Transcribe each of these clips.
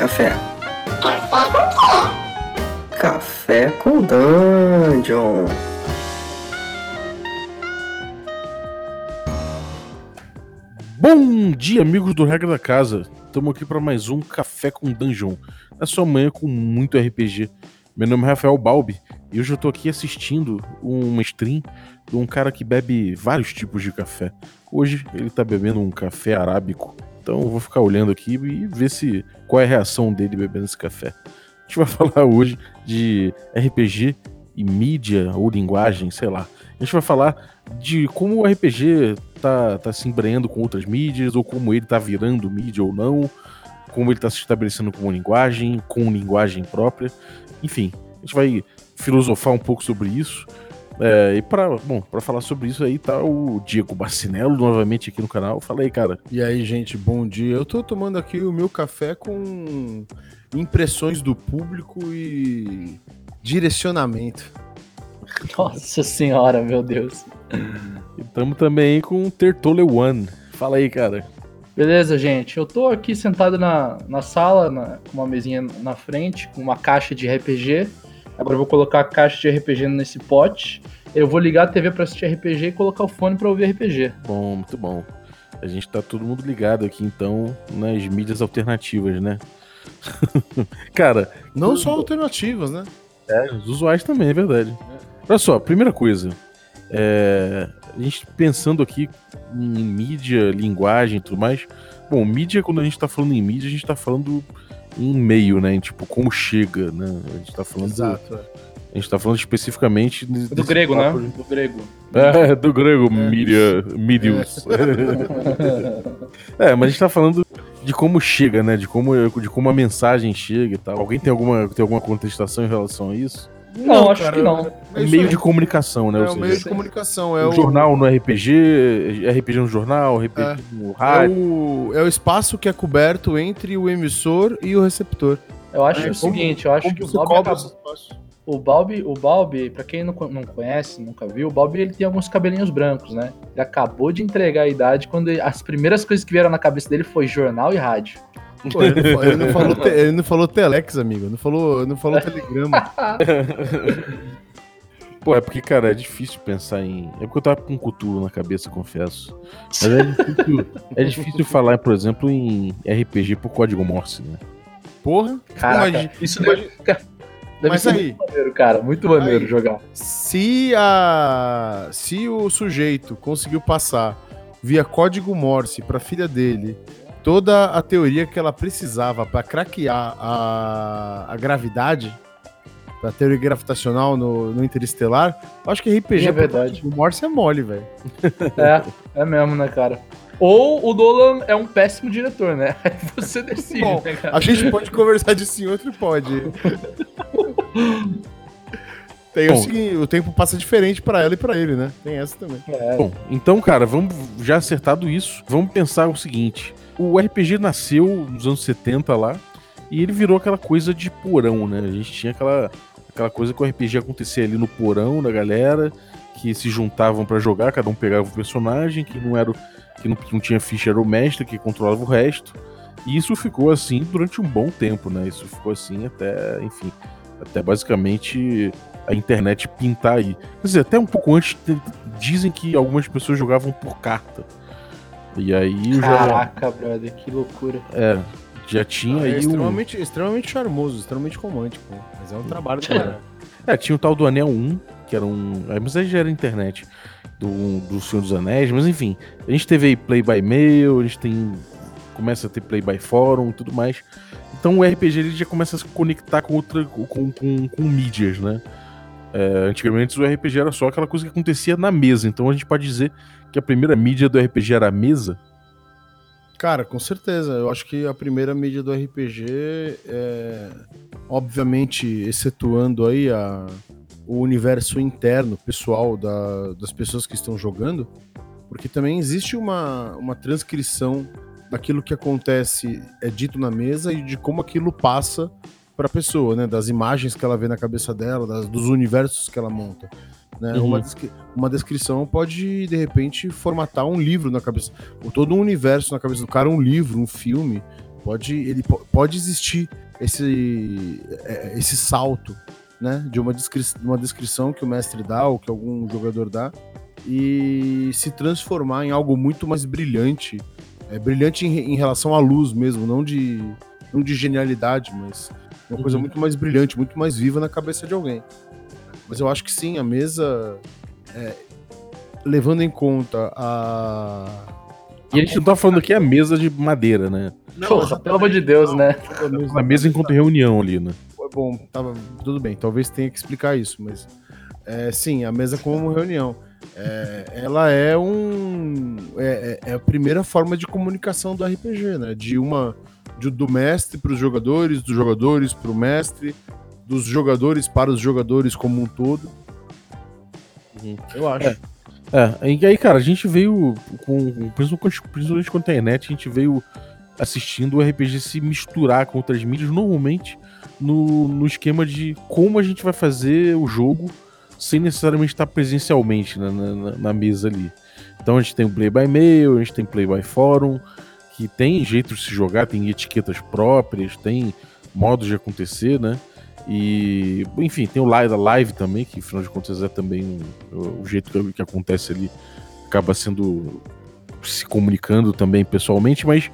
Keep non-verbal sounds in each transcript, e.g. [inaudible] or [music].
café? Café com Dungeon. Bom dia, amigos do Regra da Casa. Estamos aqui para mais um Café com Dungeon. Na sua manhã com muito RPG. Meu nome é Rafael Balbi e hoje eu estou aqui assistindo uma stream de um cara que bebe vários tipos de café. Hoje ele está bebendo um café arábico. Então eu vou ficar olhando aqui e ver se qual é a reação dele bebendo esse café. A gente vai [laughs] falar hoje de RPG e mídia ou linguagem, sei lá. A gente vai falar de como o RPG tá, tá se embreando com outras mídias, ou como ele tá virando mídia ou não, como ele tá se estabelecendo como linguagem, com linguagem própria. Enfim, a gente vai filosofar um pouco sobre isso. É, e para bom, para falar sobre isso aí tá o Diego Bacinello novamente aqui no canal. Fala aí, cara. E aí, gente, bom dia. Eu tô tomando aqui o meu café com impressões do público e direcionamento. [laughs] Nossa senhora, meu Deus. E estamos também com o Tertole One. Fala aí, cara. Beleza, gente. Eu tô aqui sentado na, na sala, na, com uma mesinha na frente, com uma caixa de RPG. Agora eu vou colocar a caixa de RPG nesse pote. Eu vou ligar a TV para assistir RPG e colocar o fone para ouvir RPG. Bom, muito bom. A gente tá todo mundo ligado aqui, então, nas mídias alternativas, né? [laughs] cara. Não só alternativas, né? É, os usuários também, é verdade. Olha só, primeira coisa. É, a gente pensando aqui em mídia, linguagem e tudo mais. Bom, mídia, quando a gente tá falando em mídia, a gente tá falando em meio, né? Em, tipo, como chega, né? A gente tá falando. Exato. A gente tá falando especificamente. Do, do grego, né? Do grego. É, [laughs] do grego, é. mídia, mídios. É. [laughs] é, mas a gente tá falando de como chega, né? De como, de como a mensagem chega e tal. Alguém tem alguma, tem alguma contestação em relação a isso? Não, não acho cara, que não. É meio de comunicação, né? É o meio de comunicação. É o jornal no RPG, RPG no jornal, RPG é. no rádio. É o, é o espaço que é coberto entre o emissor e o receptor. Eu acho é, o como, seguinte, eu acho que o Bob acabou... O Balbi, o Balbi, pra quem não, não conhece, nunca viu, o Balbi ele tem alguns cabelinhos brancos, né? Ele acabou de entregar a idade quando ele, as primeiras coisas que vieram na cabeça dele foi jornal e rádio. Pô, ele, não, ele, não falou te, ele, não falou, telex, amigo. Não falou, não falou telegrama. [laughs] Pô, é porque, cara, é difícil pensar em. É porque eu tava com um Cthulhu na cabeça, confesso. Mas é difícil, é difícil falar, por exemplo, em RPG por código Morse, né? Porra, Caraca, isso deve, deve mas ser aí, muito maneiro, cara. Muito maneiro aí, jogar. Se, a, se o sujeito conseguiu passar via código Morse pra filha dele toda a teoria que ela precisava para craquear a, a gravidade, a teoria gravitacional no, no Interestelar, acho que RPG é verdade. O Morse é mole, velho. [laughs] É, é mesmo, né, cara? Ou o Dolan é um péssimo diretor, né? [laughs] Aí você decide, Bom, né, cara? A gente pode conversar disso em outro pode. [laughs] Tem Bom, o seguinte, o tempo passa diferente para ela e para ele, né? Tem essa também. É. Bom, então, cara, vamos já acertado isso, vamos pensar o seguinte: o RPG nasceu nos anos 70 lá e ele virou aquela coisa de porão, né? A gente tinha aquela, aquela coisa que o RPG acontecia ali no porão da galera, que se juntavam para jogar, cada um pegava um personagem, que não era que não, que não tinha ficha era o mestre que controlava o resto. E isso ficou assim durante um bom tempo, né? Isso ficou assim até, enfim, até basicamente a internet pintar aí. Quer dizer, até um pouco antes dizem que algumas pessoas jogavam por carta. E aí Caraca, já... brother, que loucura. É, já tinha ah, é aí. extremamente, um... extremamente charmoso, extremamente romântico. Mas é um trabalho cara. É, tinha o tal do Anel 1, que era um. Mas aí já era internet. Do, do Senhor dos Anéis, mas enfim. A gente teve aí Play by Mail, a gente tem. Começa a ter Play by Forum e tudo mais. Então o RPG ele já começa a se conectar com outra. com, com, com mídias, né? É, antigamente o RPG era só aquela coisa que acontecia na mesa. Então a gente pode dizer que a primeira mídia do RPG era a mesa? Cara, com certeza. Eu acho que a primeira mídia do RPG é. Obviamente, excetuando aí a, o universo interno, pessoal da, das pessoas que estão jogando, porque também existe uma, uma transcrição daquilo que acontece, é dito na mesa e de como aquilo passa para a pessoa, né? Das imagens que ela vê na cabeça dela, das, dos universos que ela monta. Né? Uhum. Uma, uma descrição pode, de repente, formatar um livro na cabeça, ou todo um universo na cabeça do cara, um livro, um filme. Pode, ele po- pode existir esse, é, esse salto, né? De uma, descri de uma descrição que o mestre dá ou que algum jogador dá e se transformar em algo muito mais brilhante. É, brilhante em, em relação à luz mesmo, não de, não de genialidade, mas uma coisa Uhum. muito mais brilhante, muito mais viva na cabeça de alguém. Mas eu acho que sim, a mesa, é, levando em conta a. E a gente não tá falando aqui a mesa de madeira, né? Porra, pelo amor de Deus, né? A mesa enquanto reunião ali, né? Foi bom, tava, tudo bem, talvez tenha que explicar isso, mas é, sim, a mesa como reunião. é, ela é um. É, é- é a primeira forma de comunicação do RPG, né? De uma. de- do mestre para os jogadores, dos jogadores para o mestre, dos jogadores para os jogadores como um todo. Uhum. Eu acho. É, e aí, cara, a gente veio com. Principalmente com a internet, a gente veio assistindo o RPG se misturar com outras mídias, normalmente no, no esquema de como a gente vai fazer o jogo sem necessariamente estar presencialmente na, na- na mesa ali. Então a gente tem o Play by Mail, a gente tem Play by Forum, que tem jeito de se jogar, tem etiquetas próprias, tem modos de acontecer, né? E, enfim, tem o live live também, que afinal de contas é também o, jeito que, que acontece ali, acaba sendo se comunicando também pessoalmente, mas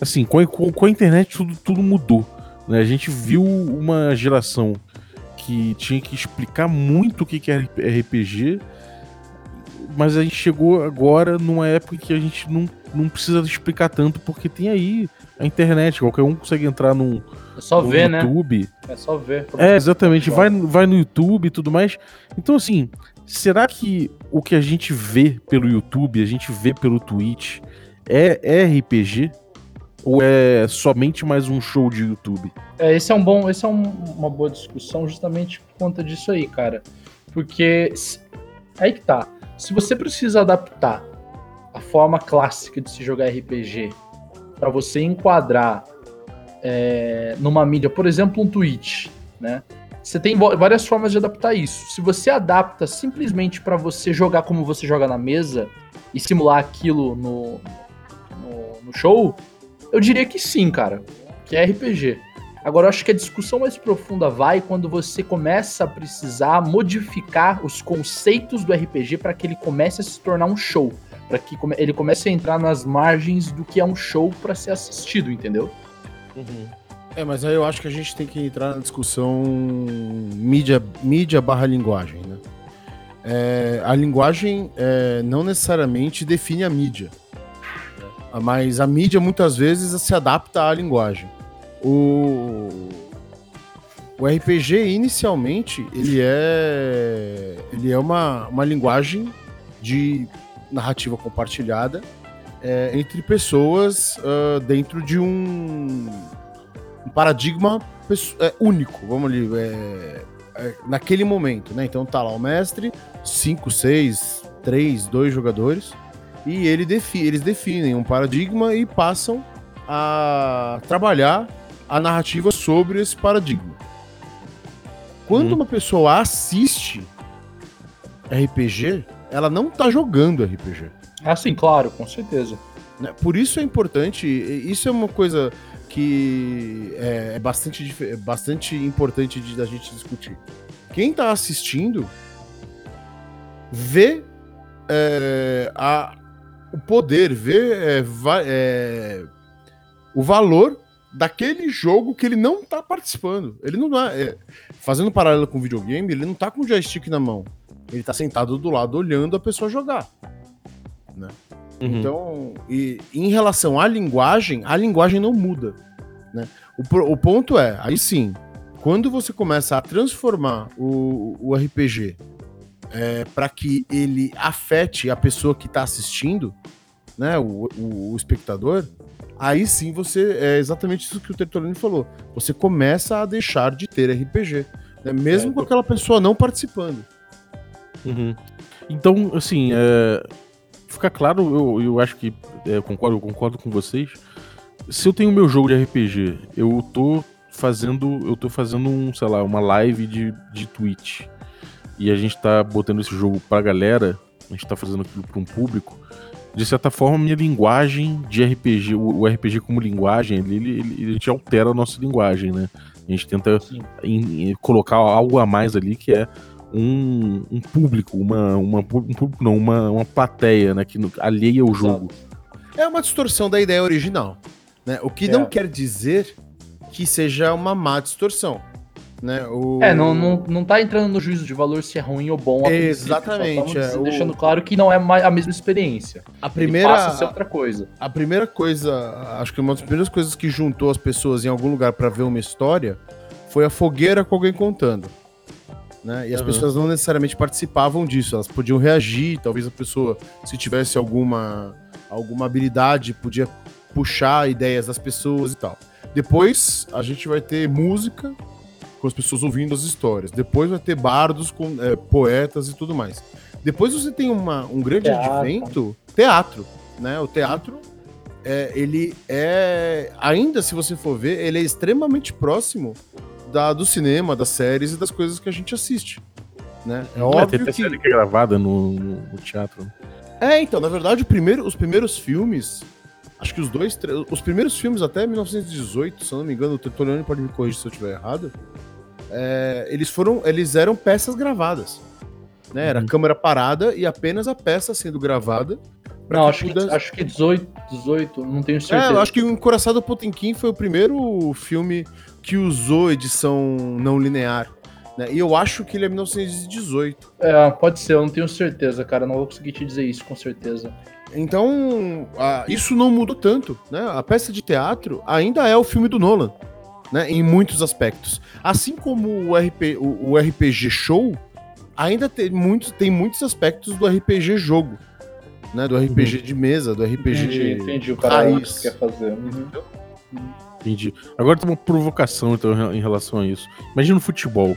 assim, com a, com a internet tudo, tudo mudou. Né? A gente viu uma geração que tinha que explicar muito o que que é RPG, mas a gente chegou agora numa época que a gente não, não precisa explicar tanto, porque tem aí a internet, qualquer um consegue entrar num, É só no ver, né? YouTube. É só ver. É, exatamente. Vai, vai no YouTube e tudo mais. Então, assim, será que o que a gente vê pelo YouTube, a gente vê pelo Twitch, é, é RPG? Ou é somente mais um show de YouTube? É, esse é um bom, esse é um- uma boa discussão justamente por conta disso aí, cara. Porque se- aí que tá. Se você precisa adaptar a forma clássica de se jogar RPG para você enquadrar é, numa mídia, por exemplo, um Twitch, né? Você tem várias formas de adaptar isso. Se você adapta simplesmente para você jogar como você joga na mesa e simular aquilo no, no, no show, eu diria que sim, cara. Que é RPG. Agora, eu acho que a discussão mais profunda vai quando você começa a precisar modificar os conceitos do RPG para que ele comece a se tornar um show. Para que ele comece a entrar nas margens do que é um show para ser assistido, entendeu? É, mas aí eu acho que a gente tem que entrar na discussão mídia, mídia barra linguagem, né? É, a linguagem é, não necessariamente define a mídia, né? mas a mídia muitas vezes se adapta à linguagem. O, o RPG inicialmente ele é ele é uma, uma linguagem de narrativa compartilhada é, entre pessoas ah, dentro de um um paradigma é, único, vamos ali, é, é, naquele momento, né? Então tá lá o mestre, 5, 6, 3, 2 jogadores, e ele defi eles definem um paradigma e passam a trabalhar a narrativa sobre esse paradigma. Quando Uhum. uma pessoa assiste RPG, ela não tá jogando RPG. Ah, sim, claro, com certeza. né? Por isso é importante, isso é uma coisa que é, é bastante, é bastante importante da gente discutir. Quem tá assistindo vê é, a, o poder, vê é, va- é, o valor daquele jogo que ele não tá participando. Ele não é, é, fazendo paralelo com o videogame, ele não tá com o joystick na mão. Ele tá sentado do lado olhando a pessoa jogar. Uhum. Então, e, em relação à linguagem, a linguagem não muda. Né? O, o ponto é, aí sim, quando você começa a transformar o, o RPG para que ele afete a pessoa que está assistindo, né, o, o- o espectador, aí sim você é exatamente isso que o Tertolini falou. Você começa a deixar de ter RPG, né, mesmo É, com aquela pessoa não participando. Uhum. Então, assim, é, fica claro, eu, eu acho que é, eu concordo, eu concordo com vocês. Se eu tenho meu jogo de RPG, eu tô fazendo, eu tô fazendo um, sei lá, uma live de, de Twitch. E a gente tá botando esse jogo pra galera, a gente tá fazendo aquilo pra um público. de certa forma, minha linguagem de RPG, o, o RPG como linguagem, ele, ele, ele te altera a nossa linguagem, né? A gente tenta colocar algo a mais ali que é um, um público, uma, uma, um público não, uma, uma plateia, né? Que alheia o jogo. É uma distorção da ideia original. Né? O que é. não quer dizer que seja uma má distorção. Né? O... É, não, não, não tá entrando no juízo de valor se é ruim ou bom. Exatamente. É, deixando o... claro que não é a mesma experiência. A primeira. Ele passa a ser outra coisa. A primeira coisa, acho que uma das primeiras coisas que juntou as pessoas em algum lugar para ver uma história foi a fogueira com alguém contando. Né? E as uhum. pessoas não necessariamente participavam disso, elas podiam reagir, talvez a pessoa, se tivesse alguma, alguma habilidade, podia puxar ideias das pessoas e tal. Depois a gente vai ter música com as pessoas ouvindo as histórias. Depois vai ter bardos com é, poetas e tudo mais. Depois você tem uma, um grande teatro. advento, teatro, né? O teatro, é, ele é, ainda se você for ver, ele é extremamente próximo da, do cinema, das séries e das coisas que a gente assiste. Né? É, é óbvio tem que... série que é gravada no, no, teatro. É, então, na verdade, primeiro, os primeiros filmes, acho que os dois, os primeiros filmes até 1918, se eu não me engano, o Tertuliano pode me corrigir se eu estiver errado, é, eles foram, eles eram peças gravadas. Né? Era uhum. câmera parada e apenas a peça sendo gravada. Não, que acho, pudesse... que, acho que 18, 18, não tenho certeza. É, eu acho que o Encoraçado Potemkin foi o primeiro filme que usou edição não linear. Né? E eu acho que ele é 1918. É, pode ser, eu não tenho certeza, cara. Não vou conseguir te dizer isso com certeza. Então, isso não mudou tanto. Né? A peça de teatro ainda é o filme do Nolan. Né, em muitos aspectos. Assim como o, RP, o, o RPG show, ainda tem muitos, tem muitos aspectos do RPG jogo. Né, do RPG uhum. de mesa, do RPG entendi, entendi o cara raiz. que quer fazer. Uhum. Entendi. Agora tem uma provocação então, em relação a isso. Imagina o futebol.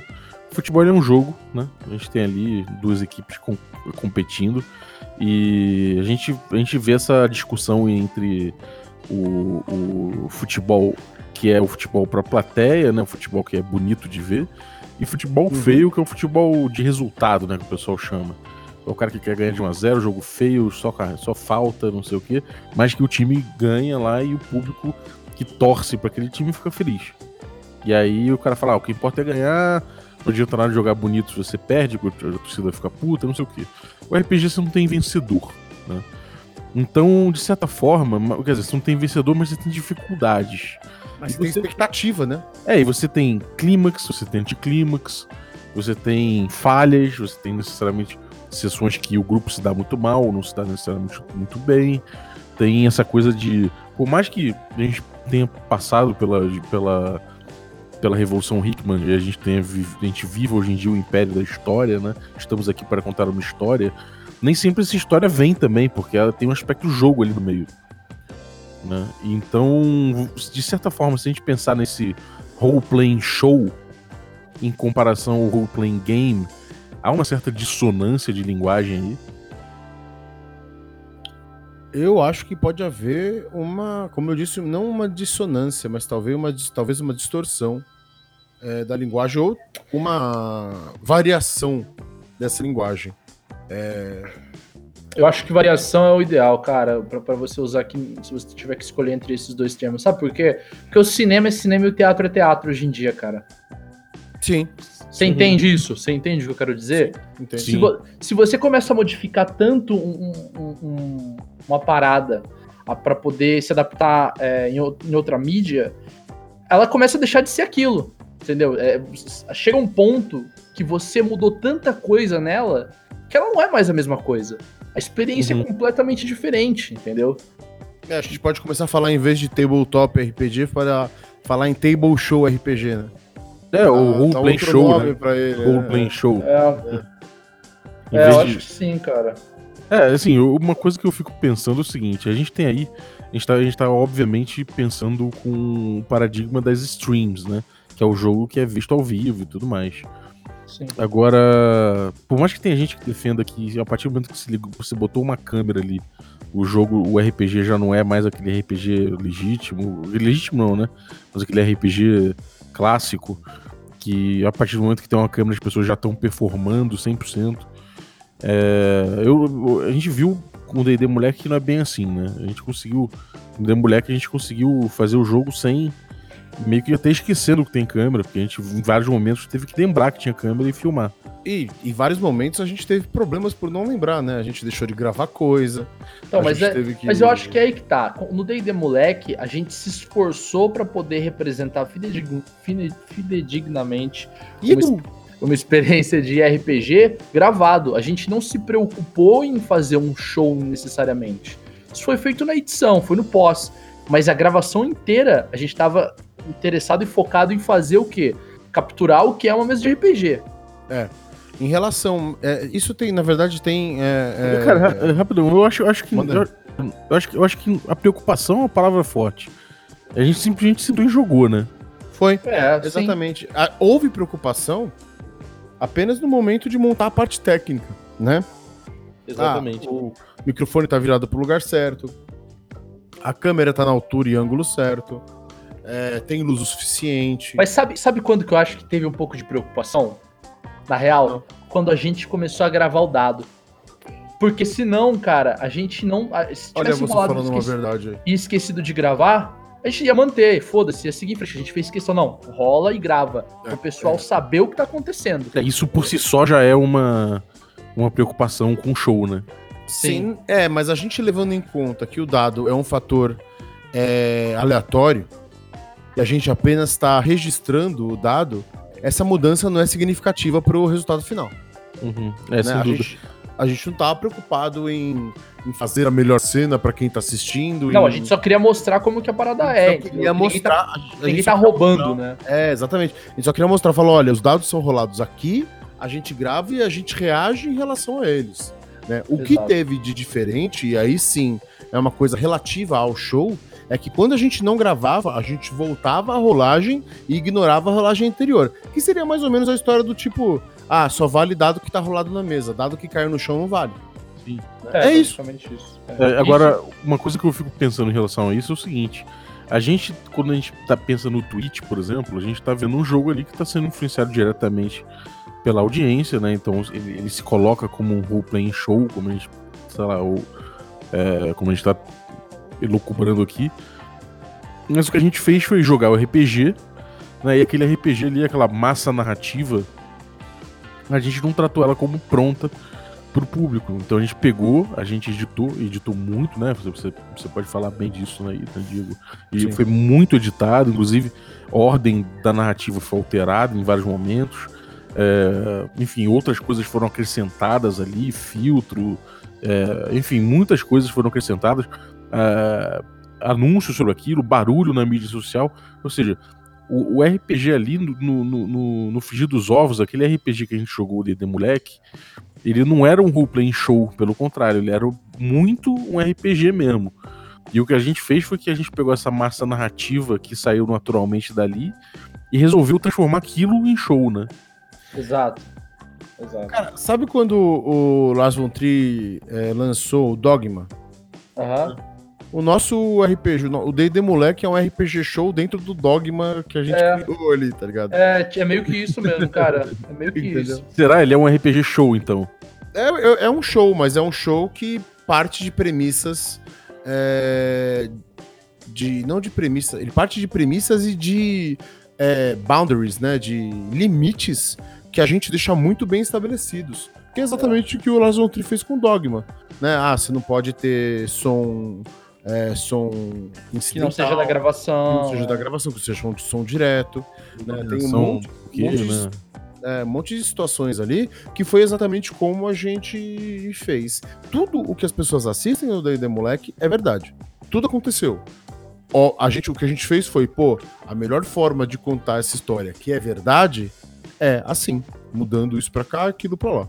O futebol é um jogo, né? A gente tem ali duas equipes com, competindo e a gente, a gente vê essa discussão entre o, o futebol que é o futebol para plateia, né? O futebol que é bonito de ver, e futebol uhum. feio, que é o futebol de resultado, né? Que o pessoal chama. É o cara que quer ganhar de 1 a 0 jogo feio, só, só falta, não sei o quê, mas que o time ganha lá e o público que torce para aquele time fica feliz. E aí o cara fala: ah, o que importa é ganhar, não adianta nada de jogar bonito se você perde, a torcida fica puta, não sei o quê. O RPG você não tem vencedor, né? Então, de certa forma, quer dizer, você não tem vencedor, mas você tem dificuldades. Mas você tem expectativa, né? É, e você tem clímax, você tem anticlímax, você tem falhas, você tem necessariamente sessões que o grupo se dá muito mal, não se dá necessariamente muito bem. Tem essa coisa de. Por mais que a gente tenha passado pela, pela, pela Revolução Hickman e a gente, tenha, a gente vive hoje em dia o império da história, né? Estamos aqui para contar uma história. Nem sempre essa história vem também, porque ela tem um aspecto jogo ali no meio. Né? Então, de certa forma, se a gente pensar nesse role-playing show em comparação ao role-playing game, há uma certa dissonância de linguagem aí. Eu acho que pode haver uma, como eu disse, não uma dissonância, mas talvez uma, talvez uma distorção é, da linguagem ou uma variação dessa linguagem. É... Eu acho que variação é o ideal, cara, para você usar aqui, se você tiver que escolher entre esses dois termos. Sabe por quê? Porque o cinema é cinema e o teatro é teatro hoje em dia, cara. Sim. Você entende isso? Você entende o que eu quero dizer? Sim, se, vo se, você começa a modificar tanto um, um, um, uma parada para poder se adaptar é, em, em, outra mídia, ela começa a deixar de ser aquilo. Entendeu? É, chega um ponto que você mudou tanta coisa nela que ela não é mais a mesma coisa. A experiência é uhum. é completamente diferente, entendeu? É, a gente pode começar a falar, em vez de tabletop RPG, para falar em table show RPG, né? É, o ah, role tá show, né? Ele, role é. show. É, é eu acho que sim, cara. É, assim, uma coisa que eu fico pensando é o seguinte, a gente tem aí, a gente tá, a gente tá obviamente pensando com o paradigma das streams, né? Que é o jogo que é visto ao vivo e tudo mais. Sim. Agora, por mais que tenha gente que defenda que a partir do momento que você, ligou, você botou uma câmera ali, o jogo, o RPG já não é mais aquele RPG legítimo, legítimo não, né? Mas aquele RPG clássico, que a partir do momento que tem uma câmera as pessoas já estão performando 100%. É, eu, a gente viu com o D&D Moleque que não é bem assim, né? A gente conseguiu, no D&D Moleque a gente conseguiu fazer o jogo sem meio que até esquecendo que tem câmera, porque a gente em vários momentos teve que lembrar que tinha câmera e filmar. E em vários momentos a gente teve problemas por não lembrar, né? A gente deixou de gravar coisa. A mas, é- que- mas eu acho que é aí que tá. No D&D Moleque, a gente se esforçou pra poder representar fidedig- fide- fidedignamente E uma, no- uma experiência de RPG gravado. A gente não se preocupou em fazer um show necessariamente. Isso foi feito na edição, foi no pós. Mas a gravação inteira, a gente tava interessado e focado em fazer o quê? Capturar o que é uma mesa de RPG. Em relação. é, isso tem, na verdade, tem. é, é, Cara, ra- rapidão, eu acho, eu acho que eu, eu acho que eu acho que a preocupação é uma palavra forte. A gente simplesmente sentou e jogou, né? foi. É. Exatamente. Ah, houve preocupação apenas no momento de montar a parte técnica, né? Exatamente. Ah, o microfone tá virado pro lugar certo. A câmera tá na altura e ângulo certo. É, tem luz o suficiente. Mas sabe, sabe quando que eu acho que teve um pouco de preocupação? Na real, quando a gente começou a gravar o dado. Porque senão, cara, a gente não. Se Olha tivesse você falando uma verdade aí. e esquecido de gravar, a gente ia manter, foda-se, ia seguir em frente. A gente fez questão, não, rola e grava. É, o pessoal é. saber o que tá acontecendo. É, Isso por si só já é uma, uma preocupação com o show, né? Sim, é, mas a gente levando em conta que o dado é um fator é, aleatório e a gente apenas está registrando o dado, essa mudança não é significativa para o resultado final. Uhum. É, né? sem a, dúvida. gente, a gente não tá preocupado em, em fazer a melhor cena para quem tá assistindo. Não, em- a gente só queria mostrar como que a parada é. queria entendeu? Ninguém mostrar. Tá, a ninguém tá queria roubando, mostrar- né? É, exatamente. A gente só queria mostrar, falar, olha, os dados são rolados aqui, a gente grava e a gente reage em relação a eles. né? O que Exato. teve de diferente, e aí sim é uma coisa relativa ao show, é que quando a gente não gravava, a gente voltava a rolagem e ignorava a rolagem anterior. Que seria mais ou menos a história do tipo, ah, só vale dado que tá rolado na mesa, dado que caiu no chão não vale. É isso. basicamente isso. É, agora, uma coisa que eu fico pensando em relação a isso é o seguinte: a gente, quando a gente tá pensando no Twitch, por exemplo, a gente tá vendo um jogo ali que tá sendo influenciado diretamente pela audiência, né? Então ele, ele se coloca como um role-playing show, como a gente, sei lá, ou, é, como a gente tá elucubrando aqui. Mas o que a gente fez foi jogar o RPG, né? E aquele RPG ali, aquela massa narrativa, a gente não tratou ela como pronta pro público. Então a gente pegou, a gente editou, editou muito, né? Você, você, pode falar bem disso, né, né, Diego? E Sim. foi muito editado, inclusive a ordem da narrativa foi alterada em vários momentos. É, enfim, outras coisas foram acrescentadas ali, filtro, é, enfim, muitas coisas foram acrescentadas. É, anúncios sobre aquilo, barulho na mídia social. Ou seja, o, o RPG ali no, no, no, no Frigir dos Ovos, aquele RPG que a gente jogou de, de moleque, ele não era um roleplay show, pelo contrário, ele era muito um RPG mesmo. E o que a gente fez foi que a gente pegou essa massa narrativa que saiu naturalmente dali e resolveu transformar aquilo em show, né? Exato. Exato. Cara, sabe quando o Lars von Trier eh, lançou o Dogma? Aham. O nosso RPG, o D&D Moleque é um RPG show dentro do Dogma que a gente É. criou ali, tá ligado? É, é meio que isso mesmo, cara. É meio que Entendeu? isso. Será? Ele é um RPG show, então. É, é- é um show, mas é um show que parte de premissas é, de não de premissa, ele parte de premissas e de é, boundaries, né, de limites que a gente deixa muito bem estabelecidos. Que é exatamente o que o Lars von Trier fez com o Dogma, né? Ah, você não pode ter som é, som Que não seja da que gravação. não seja da gravação, que seja um som direto, né? Tem um São monte, que, monte de- né? é, um monte de situações ali que foi exatamente como a gente fez. Tudo o que as pessoas assistem no D&D Moleque é verdade. Tudo aconteceu. Ó, a gente, o que a gente fez foi, pô, a melhor forma de contar essa história que é verdade é assim, mudando isso pra cá, aquilo pra lá.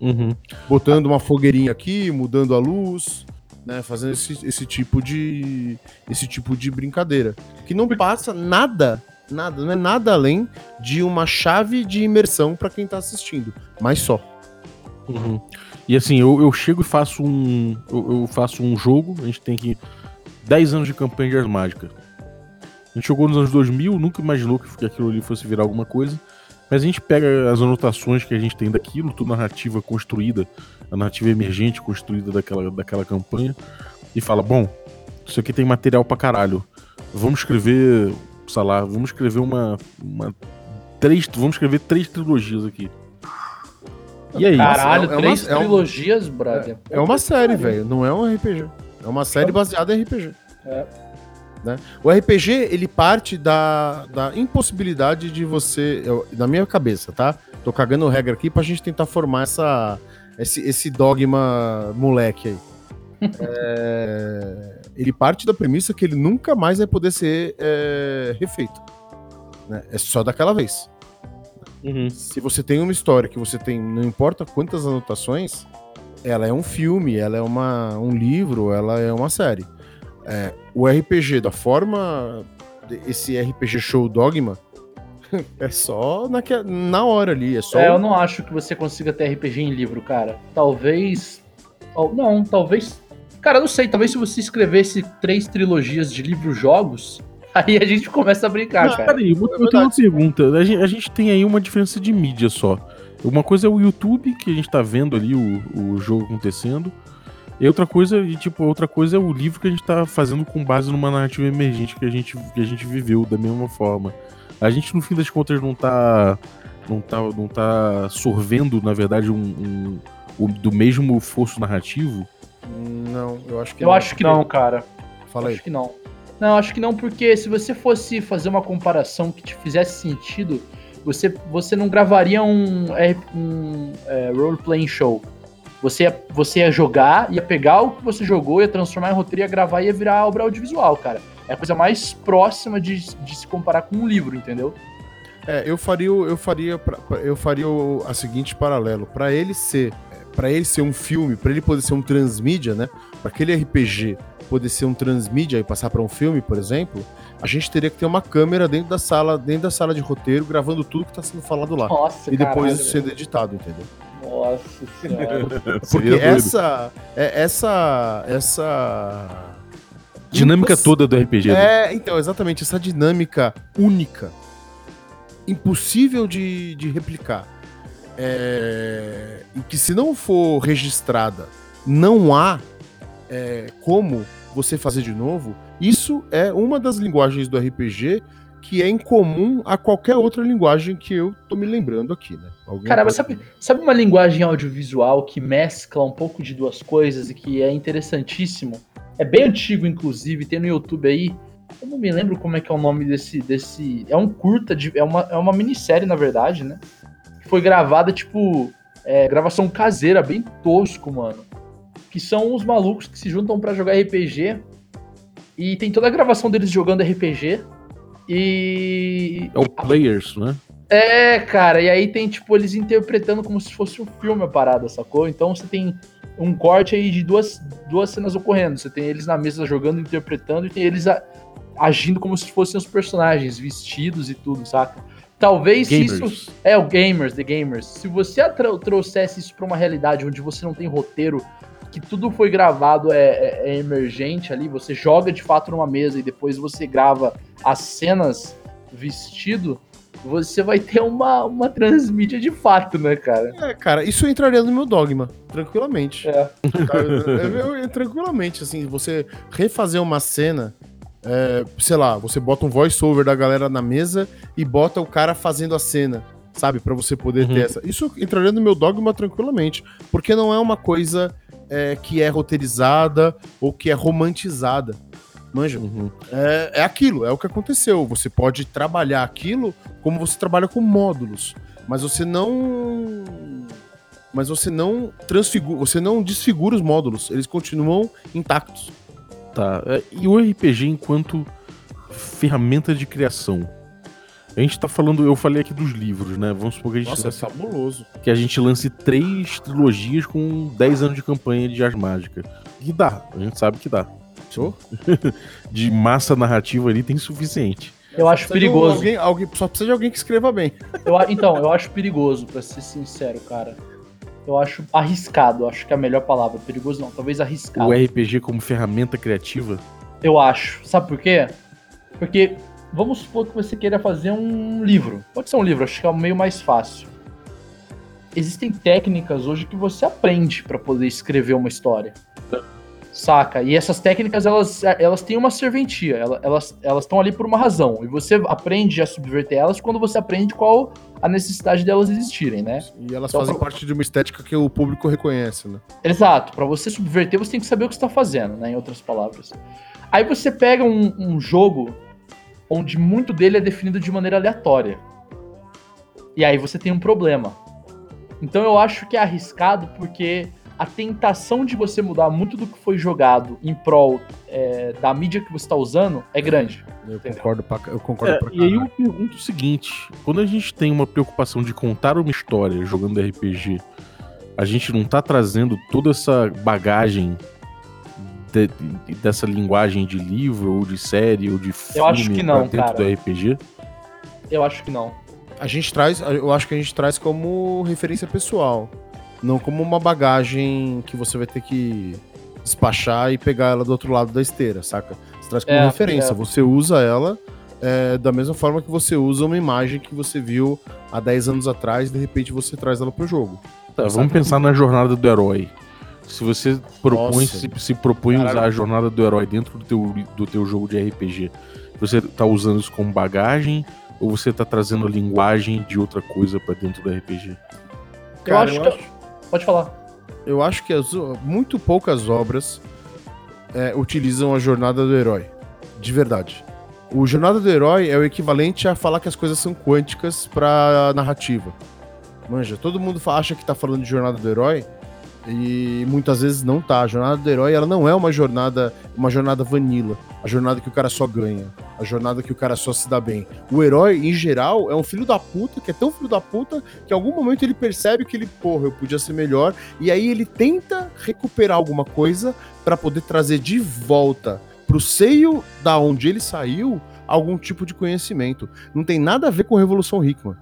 Uhum. Botando uma fogueirinha aqui, mudando a luz, né, fazendo esse, esse tipo de esse tipo de brincadeira, que não passa nada, nada, não é nada além de uma chave de imersão pra quem tá assistindo, mas só. Uhum. E assim, eu, eu chego e faço um. Eu, eu faço um jogo, a gente tem que. 10 anos de campanha de Mágica. A gente jogou nos anos 2000, nunca imaginou que aquilo ali fosse virar alguma coisa. Mas a gente pega as anotações que a gente tem daquilo, tudo narrativa construída, a narrativa emergente construída daquela, daquela campanha, e fala: bom, isso aqui tem material pra caralho. Vamos escrever, sei lá, vamos escrever uma. uma três, vamos escrever três trilogias aqui. E aí? Caralho, é uma- três é um- trilogias, brother. É uma série, velho. Não é um RPG. É uma série baseada em RPG. É. Né? O RPG, ele parte da, da impossibilidade de você. eu- na minha cabeça, tá? Tô cagando regra aqui pra gente tentar formar essa, esse, esse dogma moleque aí. [laughs] É, ele parte da premissa que ele nunca mais vai poder ser é, refeito. né? É só daquela vez. Uhum. Se você tem uma história que você tem, não importa quantas anotações, ela é um filme, ela é uma, um livro, ela é uma série. É, o RPG, da forma. Esse RPG show Dogma, [laughs] é só naque- na hora ali. É só. É, eu não acho que você consiga ter RPG em livro, cara. Talvez. ou Não, talvez. Cara, eu não sei. Talvez se você escrevesse três trilogias de livros-jogos, [laughs] aí a gente começa a brincar, Não, cara. Peraí, eu, eu tenho uma pergunta. A gente, a gente tem aí uma diferença de mídia só. Uma coisa é o YouTube, que a gente tá vendo ali o, o jogo acontecendo. E outra coisa, e tipo, outra coisa é o livro que a gente tá fazendo com base numa narrativa emergente que a gente, que a gente viveu da mesma forma. A gente, no fim das contas, não tá. Não tá, não tá sorvendo, na verdade, um, um- o- do mesmo fosso narrativo. Não, eu acho que Eu acho que não, cara. Fala aí. Acho que não. Não, acho que não, porque se você fosse fazer uma comparação que te fizesse sentido, você, você não gravaria um, um é, role-playing show. Você ia, você ia jogar, ia pegar o que você jogou, ia transformar em roteiro, ia gravar e ia virar obra audiovisual, cara. É a coisa mais próxima de, de se comparar com um livro, entendeu? É, eu faria, eu faria, eu faria a seguinte paralelo. Pra ele ser, para ele ser um filme, pra ele poder ser um transmídia, né? Pra aquele RPG poder ser um transmídia e passar pra um filme, por exemplo, a gente teria que ter uma câmera dentro da sala, dentro da sala de roteiro, gravando tudo que tá sendo falado lá. Nossa, e depois isso sendo editado, entendeu? Nossa senhora. [laughs] Porque essa, é, essa, essa Dinâmica Imposs- toda do RPG. né? É, então, exatamente, essa dinâmica única, impossível de, de replicar, é, e que se não for registrada, não há é, como você fazer de novo, isso é uma das linguagens do RPG que é incomum a qualquer outra linguagem que eu tô me lembrando aqui, né? Alguém Cara, mas pode- sabe, sabe uma linguagem audiovisual que mescla um pouco de duas coisas e que é interessantíssimo? É bem antigo, inclusive, tem no YouTube aí. Eu não me lembro como é que é o nome desse. desse é um curta, de, é, uma, é uma minissérie, na verdade, né? Que foi gravada, tipo. é, gravação caseira, bem tosco, mano. Que são os malucos que se juntam pra jogar RPG. E tem toda a gravação deles jogando RPG. E É o Players, né? é, cara, e aí tem, tipo, eles interpretando como se fosse um filme a parada, sacou? Então você tem um corte aí de duas, duas cenas ocorrendo. Você tem eles na mesa jogando, interpretando, e tem eles a- agindo como se fossem os personagens, vestidos e tudo, saca? Talvez se isso. Gamers. É, o Gamers, The Gamers. Se você trouxesse isso pra uma realidade onde você não tem roteiro, que tudo foi gravado, é, é- é emergente ali, você joga de fato numa mesa e depois você grava as cenas vestido, você vai ter uma, uma transmídia de fato, né, cara? É, cara, isso entraria no meu dogma, tranquilamente. É. Tá, eu- eu- eu- tranquilamente, assim, você refazer uma cena, é, sei lá, você bota um voice-over da galera na mesa e bota o cara fazendo a cena, sabe? Pra você poder Uhum. ter essa. Isso entraria no meu dogma tranquilamente, porque não é uma coisa é, que é roteirizada ou que é romantizada. Manja? Uhum. É, é aquilo, é o que aconteceu. Você pode trabalhar aquilo como você trabalha com módulos, mas você não. Mas você não transfigura, você não desfigura os módulos, eles continuam intactos. Tá. é, E o RPG enquanto ferramenta de criação? A gente tá falando, eu falei aqui dos livros, né? Vamos supor que a gente, Nossa, é fabuloso. que a gente lance três trilogias com 10 anos de campanha de Jazz Mágica. E dá, a gente sabe que dá. Show? [laughs] De massa narrativa ali tem suficiente. Eu acho perigoso. Alguém, alguém, só precisa de alguém que escreva bem. Eu então, eu acho perigoso, pra ser sincero, cara. Eu acho arriscado, acho que é a melhor palavra. Perigoso não, talvez arriscado. O RPG como ferramenta criativa. Eu acho. Sabe por quê? Porque vamos supor que você queira fazer um livro. Pode ser um livro, acho que é o meio mais fácil. Existem técnicas hoje que você aprende para poder escrever uma história. Saca? E essas técnicas, elas, elas têm uma serventia. Elas elas estão ali por uma razão. E você aprende a subverter elas quando você aprende qual a necessidade delas existirem, né? E elas então, fazem pra... parte de uma estética que o público reconhece, né? Exato. Para você subverter, você tem que saber o que está fazendo, né? Em outras palavras. Aí você pega um, um jogo onde muito dele é definido de maneira aleatória. E aí você tem um problema. Então eu acho que é arriscado porque a tentação de você mudar muito do que foi jogado em prol é, da mídia que você está usando é grande. Eu concordo, pra, eu concordo é, pra E aí eu pergunto o seguinte: quando a gente tem uma preocupação de contar uma história jogando RPG, a gente não tá trazendo toda essa bagagem de, dessa linguagem de livro, ou de série, ou de filme eu acho que não, dentro cara. do RPG? Eu acho que não. A gente traz, eu acho que a gente traz como referência pessoal. Não como uma bagagem que você vai ter que despachar e pegar ela do outro lado da esteira, saca? Você traz como é, referência. É. Você usa ela é, da mesma forma que você usa uma imagem que você viu há 10 anos atrás e de repente você traz ela pro jogo. Tá, vamos pensar na jornada do herói. Se você propõe, se, se, propõe Caralho. usar a jornada do herói dentro do teu, do teu jogo de RPG, você tá usando isso como bagagem ou você tá trazendo a linguagem de outra coisa para dentro do RPG? Cara, eu acho eu que. Acho... Pode falar. Eu acho que as, muito poucas obras é, utilizam a jornada do herói. De verdade. O Jornada do Herói é o equivalente a falar que as coisas são quânticas pra narrativa. Manja, todo mundo acha que tá falando de Jornada do Herói e muitas vezes não tá. A jornada do herói, ela não é uma jornada, uma jornada vanilla, a jornada que o cara só ganha, a jornada que o cara só se dá bem. O herói, em geral, é um filho da puta, que é tão filho da puta que em algum momento ele percebe que ele, porra, eu podia ser melhor, e aí ele tenta recuperar alguma coisa para poder trazer de volta pro seio da onde ele saiu algum tipo de conhecimento. Não tem nada a ver com Revolução Hickman.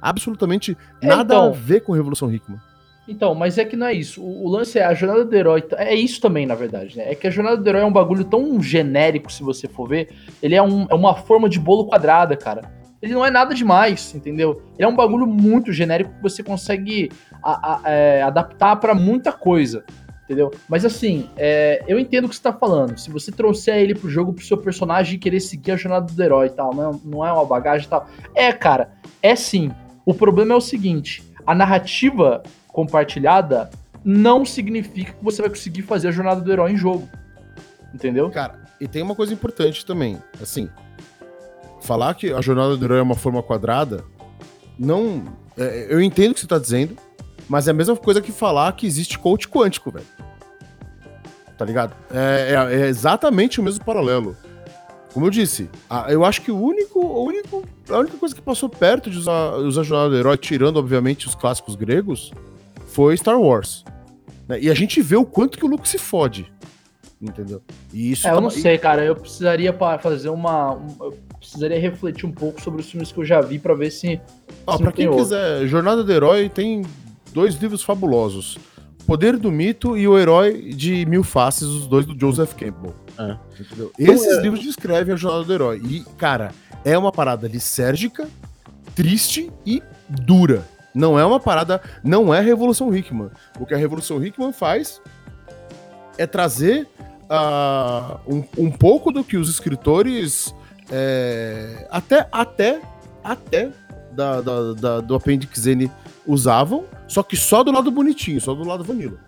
Absolutamente nada então, a ver com Revolução Hickman. Então, mas é que não é isso. O, o, lance é a jornada do herói. É isso também, na verdade, né? É que a jornada do herói é um bagulho tão genérico, se você for ver. Ele é, um, é uma forma de bolo quadrada, cara. Ele não é nada demais, entendeu? Ele é um bagulho muito genérico que você consegue a, a, é, adaptar para muita coisa, entendeu? Mas assim, é, eu entendo o que você tá falando. Se você trouxer ele pro jogo pro seu personagem querer seguir a jornada do herói e tal, não é, não é uma bagagem e tal. É, cara, é sim. O problema é o seguinte: a narrativa compartilhada não significa que você vai conseguir fazer a jornada do herói em jogo. Entendeu? Cara, e tem uma coisa importante também. Assim, falar que a jornada do herói é uma forma quadrada, não. É, eu entendo o que você tá dizendo, mas é a mesma coisa que falar que existe coach quântico, velho. Tá ligado? É, é, é, exatamente o mesmo paralelo. Como eu disse, a, eu acho que o único, o único, a única coisa que passou perto de usar, usar a jornada do herói, tirando, obviamente, os clássicos gregos, foi Star Wars. Né? E a gente vê o quanto que o Luke se fode. Entendeu? E isso é, eu não sei, cara. Eu precisaria para fazer uma. Eu precisaria refletir um pouco sobre os filmes que eu já vi para ver se. Ah, se pra quem quiser, Jornada do Herói tem dois livros fabulosos. Poder do Mito e O Herói de Mil Faces, os dois do Joseph Campbell. É. Entendeu? Esses é. livros descrevem a jornada do herói. E, cara, é uma parada lisérgica, triste e dura. Não é uma parada, não é Revolução Hickman. O que a Revolução Hickman faz é trazer uh, um, um pouco do que os escritores é, até até até da, da, da, do Appendix N usavam, só que só do lado bonitinho, só do lado vanilla.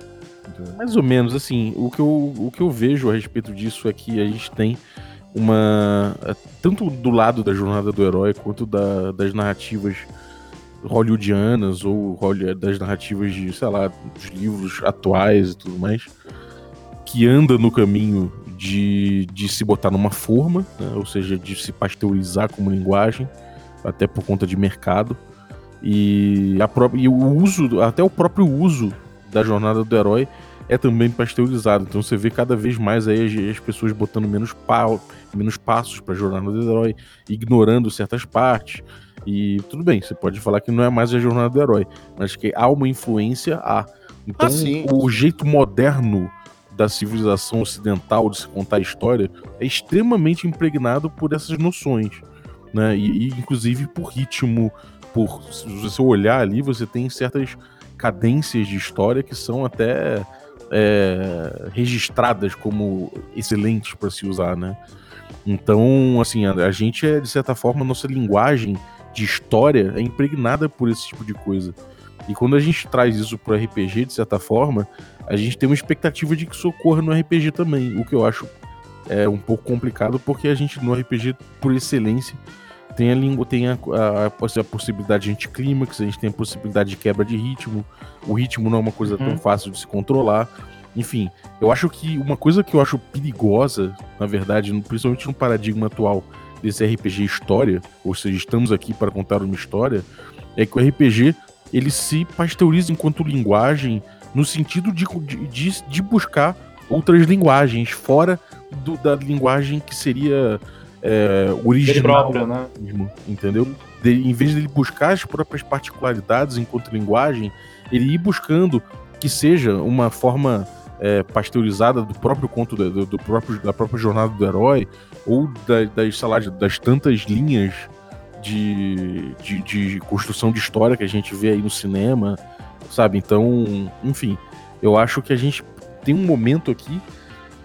Mais ou menos, assim, o que, eu, o que eu vejo a respeito disso é que a gente tem uma. Tanto do lado da jornada do herói quanto da, das narrativas hollywoodianas ou das narrativas de, sei lá, dos livros atuais e tudo mais, que anda no caminho de, de se botar numa forma, né? ou seja, de se pasteurizar como linguagem, até por conta de mercado. E, a e o uso, até o próprio uso da jornada do herói é também pasteurizado. Então você vê cada vez mais aí as, as pessoas botando menos, pa, menos passos para a jornada do herói, ignorando certas partes. E tudo bem, você pode falar que não é mais a jornada do herói, mas que há uma influência a. Então, ah, o jeito moderno da civilização ocidental de se contar a história é extremamente impregnado por essas noções. né? E, e, inclusive por ritmo, por se você olhar ali, você tem certas cadências de história que são até é, registradas como excelentes para se usar, né? Então, assim, a, a, gente é, de certa forma, nossa linguagem de história é impregnada por esse tipo de coisa. E quando a gente traz isso pro RPG, de certa forma, a gente tem uma expectativa de que isso ocorra no RPG também, o que eu acho é um pouco complicado, porque a gente no RPG, por excelência, tem a língua, tem a, a, a possibilidade de anticlímax, a gente tem a possibilidade de quebra de ritmo. O ritmo não é uma coisa uhum. tão fácil de se controlar. Enfim, eu acho que uma coisa que eu acho perigosa, na verdade, principalmente no paradigma atual desse RPG história, ou seja, estamos aqui para contar uma história, é que o RPG ele se pasteuriza enquanto linguagem no sentido de, de, de buscar outras linguagens fora do, da linguagem que seria é, original próprio, né? mesmo, entendeu? De, em vez de ele buscar as próprias particularidades enquanto linguagem, ele ir buscando que seja uma forma é, pasteurizada do próprio conto do, do, próprio, da própria jornada do herói ou da, das, sei lá, das tantas linhas de, de, de, construção de história que a gente vê aí no cinema, sabe? Então, enfim, eu acho que a gente tem um momento aqui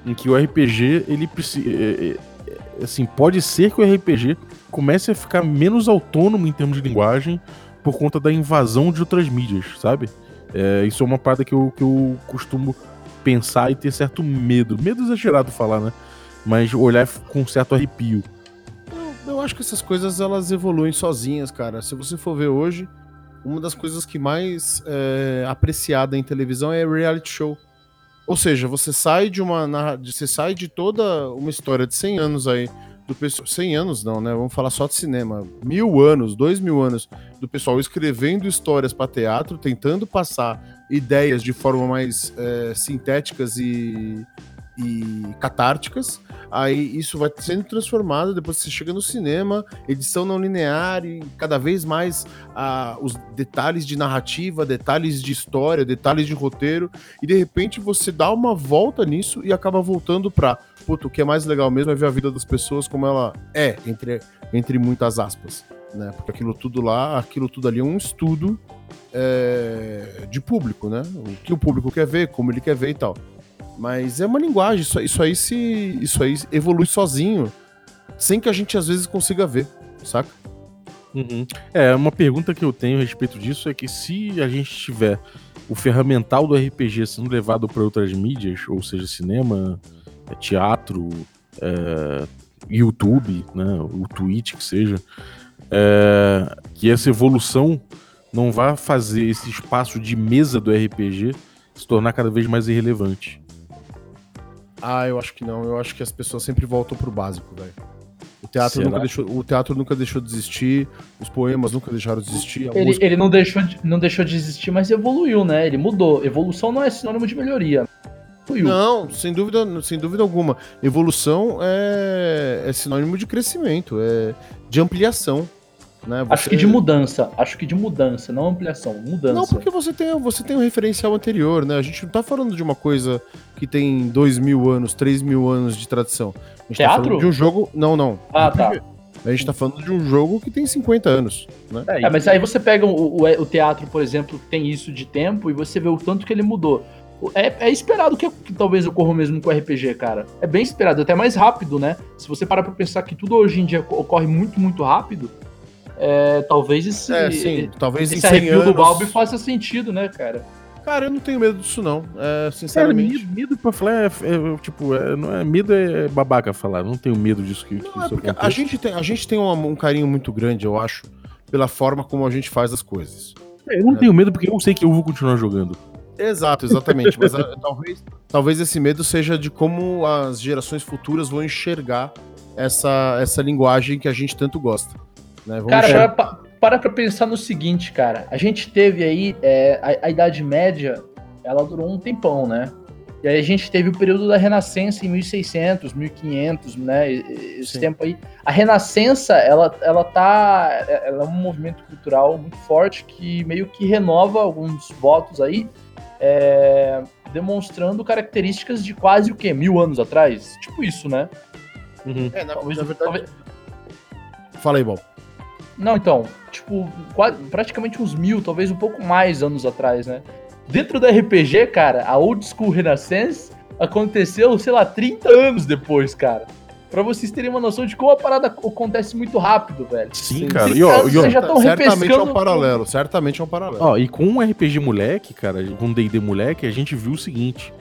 em que o RPG ele precisa é, é, assim, pode ser que o RPG comece a ficar menos autônomo em termos de linguagem por conta da invasão de outras mídias, sabe? É, isso é uma parada que eu, que eu costumo pensar e ter certo medo. Medo exagerado falar, né? Mas olhar com certo arrepio. Eu, eu acho que essas coisas elas evoluem sozinhas, cara. Se você for ver hoje, uma das coisas que mais é apreciada em televisão é reality show. Ou seja, você sai de uma você sai de toda uma história de 100 anos aí do pessoal, 100 anos não, né? Vamos falar só de cinema, mil anos, dois mil anos do pessoal escrevendo histórias para teatro, tentando passar ideias de forma mais é, sintéticas e, e catárticas aí isso vai sendo transformado, depois você chega no cinema, edição não linear e cada vez mais ah, os detalhes de narrativa, detalhes de história, detalhes de roteiro, e de repente você dá uma volta nisso e acaba voltando pra, puto, o que é mais legal mesmo é ver a vida das pessoas como ela é, entre, entre muitas aspas. Né? Porque aquilo tudo lá, aquilo tudo ali é um estudo é, de público, né? O que o público quer ver, como ele quer ver e tal. Mas é uma linguagem, isso, isso aí se. Isso aí evolui sozinho, sem que a gente às vezes consiga ver, saca? Uhum. É, uma pergunta que eu tenho a respeito disso é que se a gente tiver o ferramental do RPG sendo levado para outras mídias, ou seja, cinema, é, teatro, é, YouTube, né, o Twitch que seja, é, que essa evolução não vai fazer esse espaço de mesa do RPG se tornar cada vez mais irrelevante. Ah, eu acho que não. Eu acho que as pessoas sempre voltam pro básico, velho. O teatro, nunca deixou, o teatro nunca deixou de existir, os poemas nunca deixaram de existir. Ele, música... ele não, deixou de, não deixou de existir, mas evoluiu, né? Ele mudou. Evolução não é sinônimo de melhoria. Evoluiu. Não, sem dúvida, sem dúvida alguma. Evolução é, é sinônimo de crescimento, é de ampliação. Né? Você... Acho que de mudança. Acho que de mudança, não ampliação. Mudança. Não, porque você tem, você tem um referencial anterior, né? A gente não tá falando de uma coisa que tem dois mil anos, três mil anos de tradição. A gente Teatro? tá falando de um jogo. Não, não. Ah, tá. A gente tá falando de um jogo que tem 50 anos, né? É, mas aí você pega o, o, o, teatro, por exemplo, que tem isso de tempo, e você vê o tanto que ele mudou. É, é esperado que, que, talvez ocorra o mesmo com o RPG, cara. É bem esperado, até mais rápido, né? Se você parar pra pensar que tudo hoje em dia ocorre muito, muito rápido, é, talvez esse, é, sim, talvez esse review anos... do Balbi faça sentido, né, cara? Cara, eu não tenho medo disso, não. É, sinceramente. Cara, medo, pra falar é, é tipo, é, não é, medo é babaca falar. Não tenho medo disso que, não, que isso a gente tem, a gente tem um, um, carinho muito grande, eu acho, pela forma como a gente faz as coisas. É, eu não tenho medo porque eu sei que eu vou continuar jogando. Exato, exatamente. mas a, [laughs] talvez, talvez esse medo seja de como as gerações futuras vão enxergar essa, essa linguagem que a gente tanto gosta. Né? cara, para, para pra pensar no seguinte, cara. A gente teve aí é, a, a, Idade Média, ela durou um tempão, né? E aí a gente teve o período da Renascença em 1600, 1500, né? Esse Sim. tempo aí. A Renascença, ela, ela tá... Ela é um movimento cultural muito forte que meio que renova alguns votos aí, é, demonstrando características de quase o quê? Mil anos atrás? Tipo isso, né? Uhum. É, na, talvez, na verdade... Talvez Fala aí, Bob. Não, então, tipo, quase, praticamente uns mil, talvez um pouco mais anos atrás, né? Dentro do RPG, cara, a Old School Renaissance aconteceu, sei lá, 30 anos depois, cara. Pra vocês terem uma noção de como a parada acontece muito rápido, velho. Sim, Sim, cara. E, ó, cara, e, ó, já tão certamente é um paralelo, certamente é um paralelo. ó, e com um RPG moleque, cara, com D&D moleque, a gente viu o seguinte.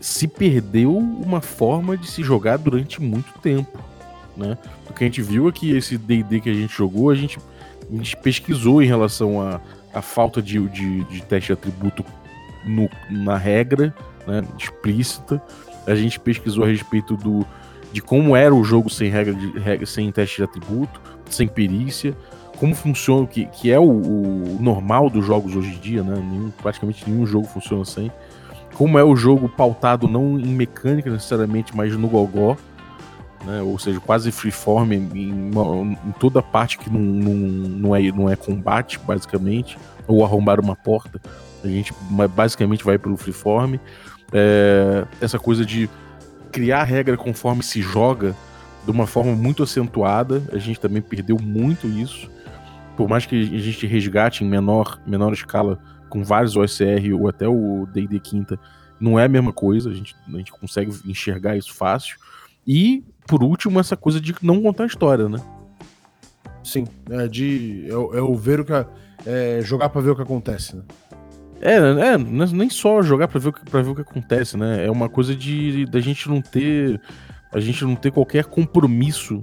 Se perdeu uma forma de se jogar durante muito tempo, né? O que a gente viu é que esse D&D que a gente jogou, a gente, a gente pesquisou em relação à à falta de, de, de teste de atributo no- na regra, né, explícita. A gente pesquisou a respeito do, de como era o jogo sem regra, de, regra sem teste de atributo, sem perícia, como funciona, que, que é o, o normal dos jogos hoje em dia, né? Nenhum- praticamente nenhum jogo funciona sem. Como é o jogo pautado não em mecânica necessariamente, mas no gogó, né? Ou seja, quase freeform em, em, toda parte que não, não, não, é, não é combate, basicamente, ou arrombar uma porta. A gente basicamente vai pelo freeform. É, essa coisa de criar regra conforme se joga de uma forma muito acentuada. A gente também perdeu muito isso. Por mais que a gente resgate em menor, menor escala com vários OSR ou até o D&D quinta, não é a mesma coisa. A gente, a gente consegue enxergar isso fácil. E, por último, essa coisa de não contar história, né? Sim, é de. É, é o ver o que. a- É jogar pra ver o que acontece, né? É, é, é nem só jogar pra ver, o que, pra ver o que acontece, né? É uma coisa de da gente não ter. A gente não ter qualquer compromisso,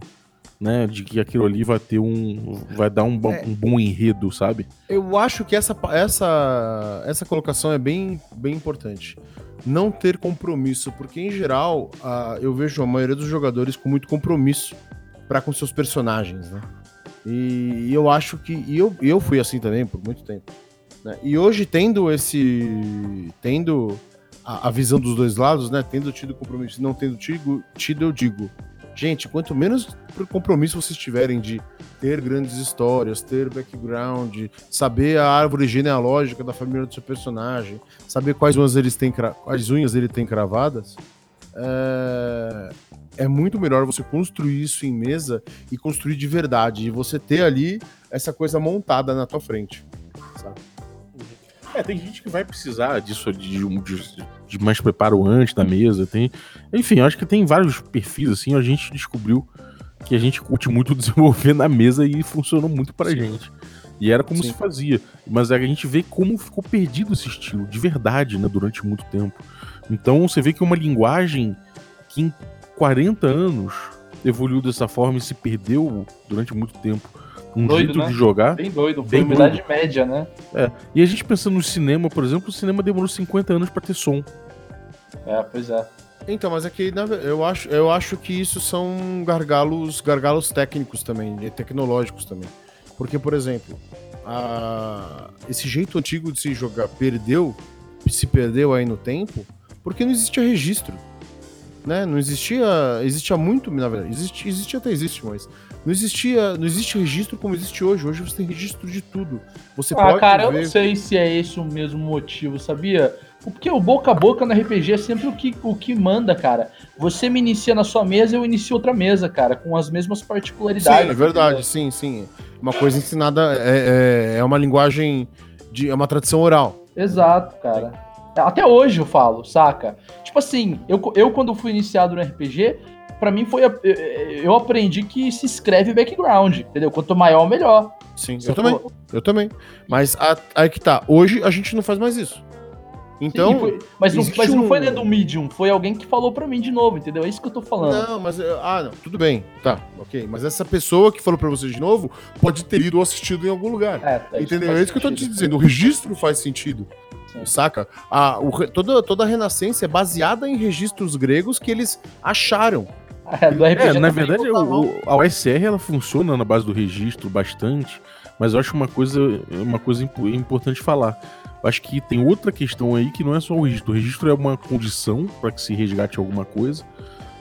né? De que aquilo ali vai ter um. Vai dar um, bom- É. um bom enredo, sabe? Eu acho que essa, essa, essa colocação é bem, bem importante. Não ter compromisso, porque em geral a- eu vejo a maioria dos jogadores com muito compromisso para com seus personagens, né? E, e eu acho que. E eu, eu fui assim também por muito tempo. né? E hoje, tendo esse. Tendo a, a visão dos dois lados, né? Tendo tido compromisso não tendo tido, tido, eu digo. Gente, quanto menos compromisso vocês tiverem de ter grandes histórias, ter background, saber a árvore genealógica da família do seu personagem, saber quais unhas quais unhas ele tem cravadas, é... é muito melhor você construir isso em mesa e construir de verdade, e você ter ali essa coisa montada na tua frente. sabe? É, tem gente que vai precisar disso, de, um- de, de mais preparo antes da mesa. Tem, enfim, acho que tem vários perfis, assim, a gente descobriu que a gente curte muito [laughs] desenvolver na mesa e funcionou muito pra Sim. gente. E era como Sim. se fazia. Mas a gente vê como ficou perdido esse estilo, de verdade, né, durante muito tempo. Então você vê que é uma linguagem que em 40 anos evoluiu dessa forma e se perdeu durante muito tempo. Um Doido, jeito né? de jogar. Bem doido, Bem foi Idade Média, né? E a gente pensando no cinema, por exemplo, o cinema demorou 50 anos pra ter som. É, pois é. Então, mas é que eu acho, eu acho que isso são gargalos, gargalos técnicos também, e tecnológicos também. Porque, por exemplo, a- esse jeito antigo de se jogar perdeu, se perdeu aí no tempo, porque não existia registro. Né? Não existia. Existia muito, na verdade. Existe, existe até existe, mas. Não existia. Não existe registro como existe hoje. Hoje você tem registro de tudo. Você Ah, pode cara, eu ver. não sei se é esse o mesmo motivo, sabia? Porque o boca a boca no RPG é sempre o que, o que manda, cara. Você me inicia na sua mesa, eu inicio outra mesa, cara, com as mesmas Sim, particularidades. é verdade, sim, sim. Uma coisa ensinada é, é, é uma linguagem de. é uma tradição oral. Exato, cara. Até hoje eu falo, saca? Tipo assim, eu, eu quando fui iniciado no RPG, pra mim foi. eu- Eu aprendi que se escreve background, entendeu? Quanto maior, melhor. Sim, Se eu também. for- Eu também. Mas a- aí que tá. Hoje a gente não faz mais isso. Então. Sim, foi- mas, não, mas não foi dentro do Medium, foi alguém que falou pra mim de novo, entendeu? É isso que eu tô falando. Não, mas. eu- Ah, não. Tudo bem. Tá, ok. Mas essa pessoa que falou pra você de novo pode ter ido ou assistido em algum lugar. É, é Entendeu? É isso que eu tô te dizendo. O registro faz sentido. Sim. Saca? A, o toda, toda a Renascença é baseada em registros gregos que eles acharam. É, do RPG É, na verdade, o, o- a OSR ela funciona na base do registro bastante, mas eu acho uma coisa, uma coisa impo- importante falar. Eu acho que tem outra questão aí que não é só o registro. O registro é uma condição para que se resgate alguma coisa,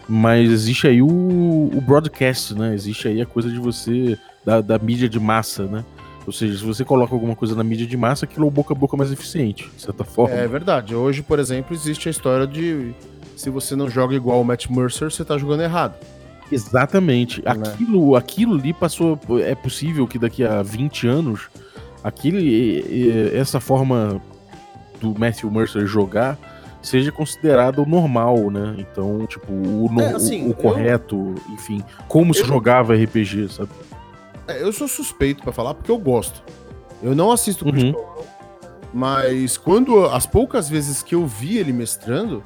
mas existe aí o, o broadcast, né? Existe aí a coisa de você, da, da mídia de massa, né? Ou seja, se você coloca alguma coisa na mídia de massa, aquilo é o boca a boca mais eficiente, de certa forma. É verdade. Hoje, por exemplo, existe a história de se você não joga igual o Matt Mercer, você tá jogando errado. Exatamente. Né? Aquilo, aquilo ali passou. É possível que daqui a 20 anos, aquele, essa forma do Matthew Mercer jogar seja considerado normal, né? Então, tipo, o, no- É, assim, o- o eu- correto, enfim, como se eu- jogava RPG, sabe? É, eu sou suspeito pra falar porque eu gosto. Eu não assisto Uhum. Critical Role, mas quando as poucas vezes que eu vi ele mestrando,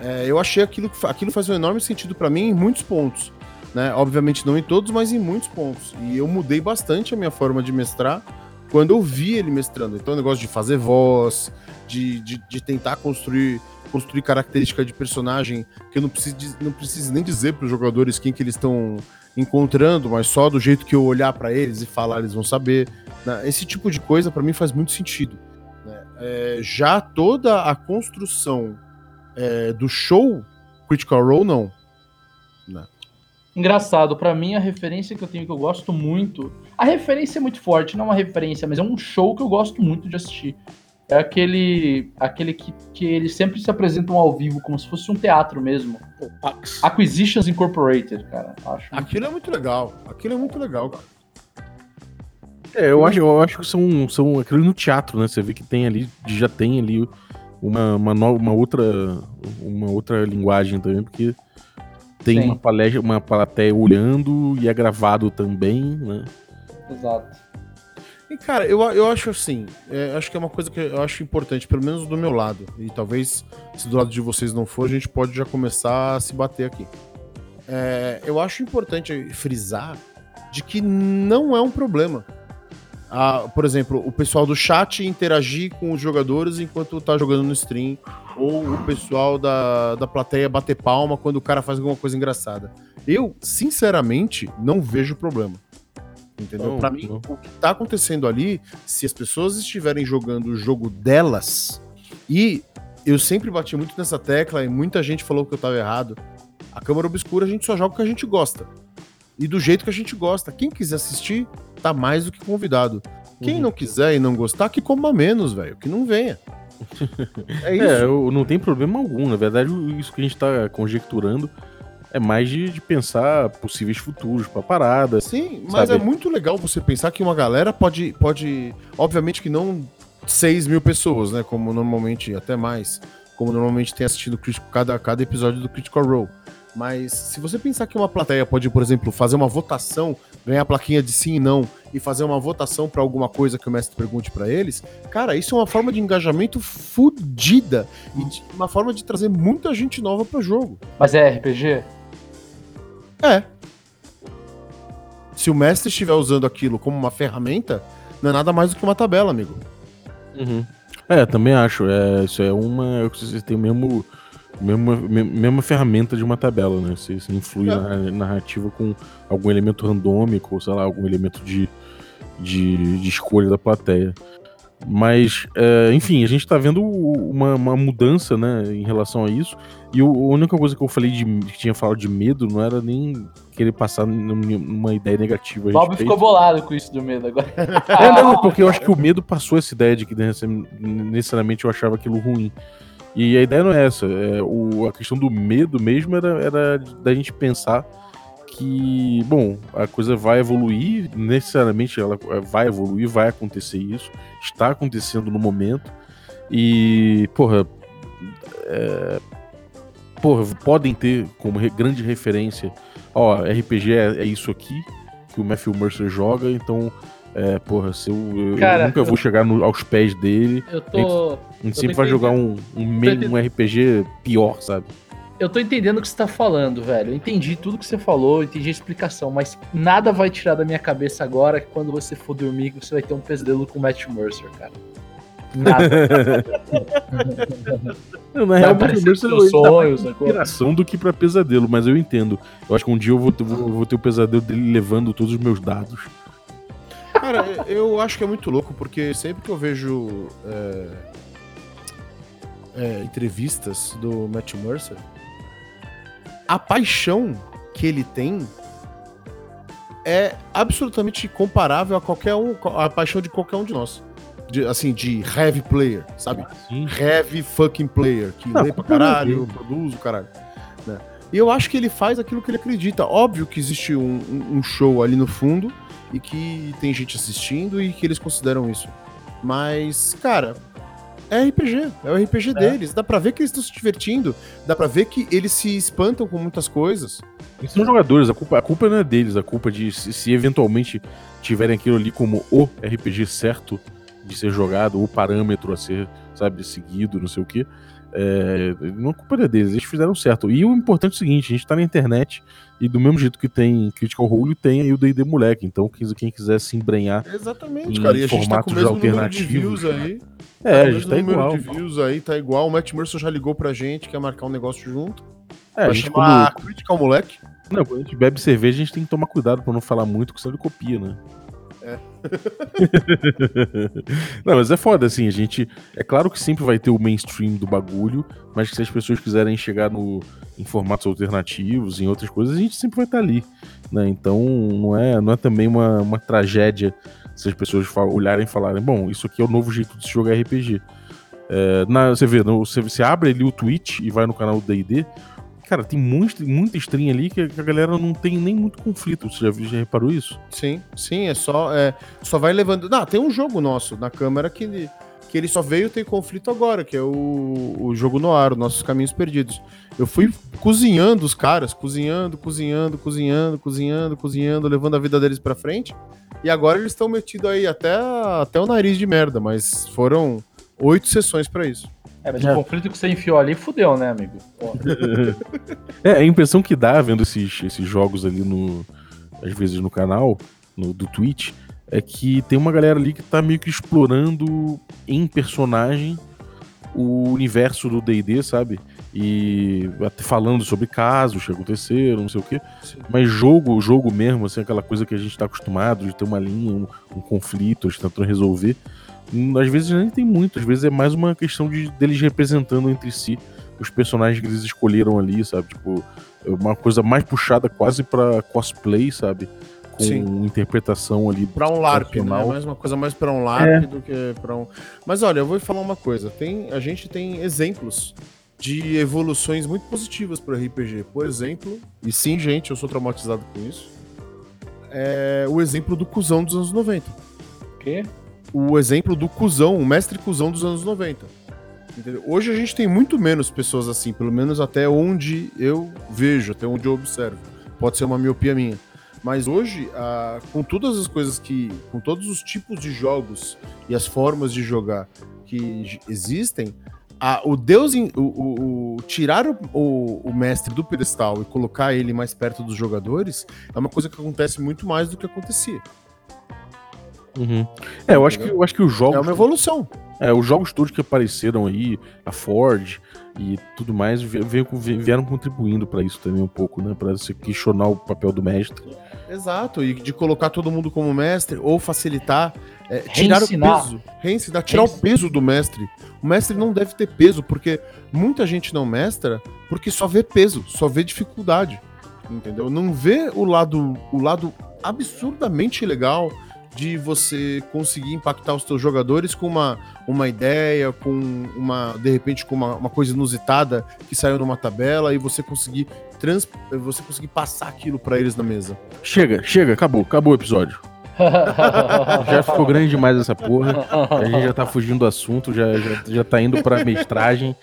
é, eu achei aquilo aquilo faz um enorme sentido pra mim em muitos pontos, né? Obviamente não em todos, mas em muitos pontos. E eu mudei bastante a minha forma de mestrar quando eu vi ele mestrando. Então o negócio de fazer voz, de, de, de tentar construir construir característica de personagem que eu não preciso, não preciso nem dizer para os jogadores quem que eles estão encontrando, mas só do jeito que eu olhar para eles e falar eles vão saber. né? Esse tipo de coisa para mim faz muito sentido. né? É, já toda a construção é, do show Critical Role não. Engraçado, pra mim a referência que eu tenho que eu gosto muito. A referência é muito forte, não é uma referência, mas é um show que eu gosto muito de assistir. É aquele. aquele que, que eles sempre se apresentam ao vivo, como se fosse um teatro mesmo. Acquisitions Incorporated, cara. Acho. Aquilo é muito legal. Aquilo é muito legal, cara. É, eu acho, eu acho que são, são aquilo no teatro, né? Você vê que tem ali, já tem ali uma, uma, no- uma outra uma outra linguagem também, porque tem Sim. uma palestra, uma plateia olhando e é gravado também, né? Exato. E, cara, eu, eu acho assim, é, acho que é uma coisa que eu acho importante, pelo menos do meu lado. E talvez, se do lado de vocês não for, a gente pode já começar a se bater aqui. É, eu acho importante frisar de que não é um problema. Ah, por exemplo, o pessoal do chat interagir com os jogadores enquanto tá jogando no stream, ou o pessoal da, da plateia bater palma quando o cara faz alguma coisa engraçada. Eu, sinceramente, não vejo problema. Entendeu? Pra mim, não. o que tá acontecendo ali, se as pessoas estiverem jogando o jogo delas, e eu sempre bati muito nessa tecla e muita gente falou que eu tava errado. A Câmara Obscura a gente só joga o que a gente gosta. E do jeito que a gente gosta. Quem quiser assistir, tá mais do que convidado. Quem Uhum. não quiser e não gostar, que coma menos, velho. Que não venha. [laughs] É isso. É, eu, não tem problema algum. Na verdade, isso que a gente tá conjecturando é mais de, de pensar possíveis futuros pra parada. Sim, mas Sabe? é muito legal você pensar que uma galera pode. pode obviamente que não 6 mil pessoas, né? Como normalmente, até mais. Como normalmente tem assistido cada, cada episódio do Critical Role. Mas se você pensar que uma plateia pode, por exemplo, fazer uma votação, ganhar a plaquinha de sim e não e fazer uma votação pra alguma coisa que o mestre pergunte pra eles, cara, isso é uma forma de engajamento fudida e de- uma forma de trazer muita gente nova pro jogo. Mas é RPG? É. Se o mestre estiver usando aquilo como uma ferramenta, não é nada mais do que uma tabela, amigo. Uhum. É, também acho. É, isso é uma. Você tem o mesmo. Mesma, me- mesma ferramenta de uma tabela, né? Você, você influi É. na narrativa com algum elemento randômico, ou sei lá, algum elemento de, de, de escolha da plateia. Mas, é, enfim, a gente tá vendo uma, uma mudança, né, em relação a isso. E o- a única coisa que eu falei de que tinha falado de medo não era nem querer passar num- numa ideia negativa. O Bob ficou bolado com isso do medo agora. É, não, porque eu acho que o medo passou essa ideia de que necessari- necessariamente eu achava aquilo ruim. E a ideia não é essa. É, o, a questão do medo mesmo era, era da gente pensar que, bom, a coisa vai evoluir, necessariamente ela vai evoluir, vai acontecer isso, está acontecendo no momento. E, porra, é, porra, podem ter como grande referência, ó, RPG é, é isso aqui que o Matthew Mercer joga, então, é, porra, se eu, eu Cara, nunca vou chegar no- aos pés dele, Eu tô. a gente tô sempre vai jogar um, um, um RPG pior, sabe? Eu tô entendendo o que você tá falando, velho. Eu entendi tudo que você falou, entendi a explicação, mas nada vai tirar da minha cabeça agora que quando você for dormir você vai ter um pesadelo com o Matt Mercer, cara. Nada. [laughs] Não, na real, o aparecer Mercer mais sacou? inspiração do que pra pesadelo, mas eu entendo. Eu acho que um dia eu vou, ter- vou, vou ter o pesadelo dele levando todos os meus dados. Cara, eu acho que é muito louco, porque sempre que eu vejo é, é, entrevistas do Matt Mercer, a paixão que ele tem é absolutamente comparável a qualquer um, a paixão de qualquer um de nós. De, assim, de heavy player, sabe? Sim. heavy fucking player, que Não, lê pra caralho, produz o caralho. né? E eu acho que ele faz aquilo que ele acredita. Óbvio que existe um, um- um show ali no fundo e que tem gente assistindo e que eles consideram isso. Mas, cara, é RPG. É o RPG deles. Dá pra ver que eles estão se divertindo. Dá pra ver que eles se espantam com muitas coisas. Eles são jogadores, a culpa, a culpa não é deles, a culpa de se, se eventualmente tiverem aquilo ali como o RPG certo de ser jogado, o parâmetro a ser, sabe, seguido, não sei o quê. É, não é culpa é deles, eles fizeram certo. E o importante é o seguinte: a gente tá na internet e do mesmo jeito que tem Critical Role, tem aí o DD Moleque. Então, quem, quiser se embrenhar. Exatamente, Em cara. E a gente tá com o mesmo número de views aí. É, o a gente tá número igual. de views aí, tá igual. O Matt Mercer já ligou pra gente, quer marcar um negócio junto. É, a Vai gente, chamar quando, Critical Moleque. não, quando a gente bebe cerveja, a gente tem que tomar cuidado pra não falar muito, porque senão ele copia, né? É. [laughs] não, mas é foda, assim, a gente. É claro que sempre vai ter o mainstream do bagulho, mas se as pessoas quiserem chegar no, em formatos alternativos, em outras coisas, a gente sempre vai estar ali. Né? Então não é, não é também uma, uma tragédia se as pessoas olharem e falarem, bom, isso aqui é o novo jeito de jogar RPG. É, na- você vê, no- você, você abre ali o Twitch e vai no canal do D&D, cara, tem muito, muita stream ali que a, galera não tem nem muito conflito. Você já, já reparou isso? Sim, sim, é só. É, só vai levando. Não, tem um jogo nosso na câmera que ele, que ele só veio ter conflito agora, que é o, o jogo no ar, Nossos Caminhos Perdidos. Eu fui cozinhando os caras, cozinhando, cozinhando, cozinhando, cozinhando, cozinhando, levando a vida deles pra frente. E agora eles estão metidos aí até, até o nariz de merda, mas foram oito sessões pra isso. É, mas É. o conflito que você enfiou ali fudeu, né, amigo? [laughs] É, a impressão que dá vendo esses, esses jogos ali no. Às vezes no canal, no, do Twitch, é que tem uma galera ali que tá meio que explorando em personagem o universo do DD, sabe? E até falando sobre casos que aconteceram, não sei o quê. Mas jogo, jogo mesmo, assim, aquela coisa que a gente tá acostumado de ter uma linha, um, um conflito, a gente tentando resolver. Às vezes nem tem muito, às vezes é mais uma questão de deles representando entre si os personagens que eles escolheram ali, sabe? Tipo, é uma coisa mais puxada quase pra cosplay, sabe? Com Sim. interpretação ali. Pra um LARP, né? Mais uma coisa mais pra um LARP do que pra um. Mas olha, eu vou falar uma coisa. Tem, a gente tem exemplos de evoluções muito positivas pro RPG. Por exemplo, e sim, gente, eu sou traumatizado com isso. É o exemplo do cuzão dos anos 90. o quê? O exemplo do cuzão, o mestre cuzão dos anos 90. Entendeu? Hoje a gente tem muito menos pessoas assim, pelo menos até onde eu vejo, até onde eu observo. Pode ser uma miopia minha. Mas hoje, com todas as coisas que. com todos os tipos de jogos e as formas de jogar que existem, o Deus. em- o, o- o- tirar o- o mestre do pedestal e colocar ele mais perto dos jogadores é uma coisa que acontece muito mais do que acontecia. Uhum. É, eu acho, que, eu acho que os jogos. É uma evolução. É, os jogos todos que apareceram aí, a Ford e tudo mais, ve- veio vieram contribuindo pra isso também um pouco, né? Pra se questionar o papel do mestre. Exato, e de colocar todo mundo como mestre ou facilitar, é, tirar Reensinar. o peso, reensinar, tirar o peso do mestre. O mestre não deve ter peso, porque muita gente não mestra porque só vê peso, só vê dificuldade, entendeu? Não vê o lado, o lado absurdamente legal de você conseguir impactar os seus jogadores com uma, uma ideia, com uma, de repente, com uma, uma coisa inusitada que saiu numa tabela e você conseguir trans, você conseguir passar aquilo pra eles na mesa. Chega, chega, acabou, acabou o episódio. [laughs] Já ficou grande demais essa porra. A gente já tá fugindo do assunto, já, já, já tá indo pra mestragem.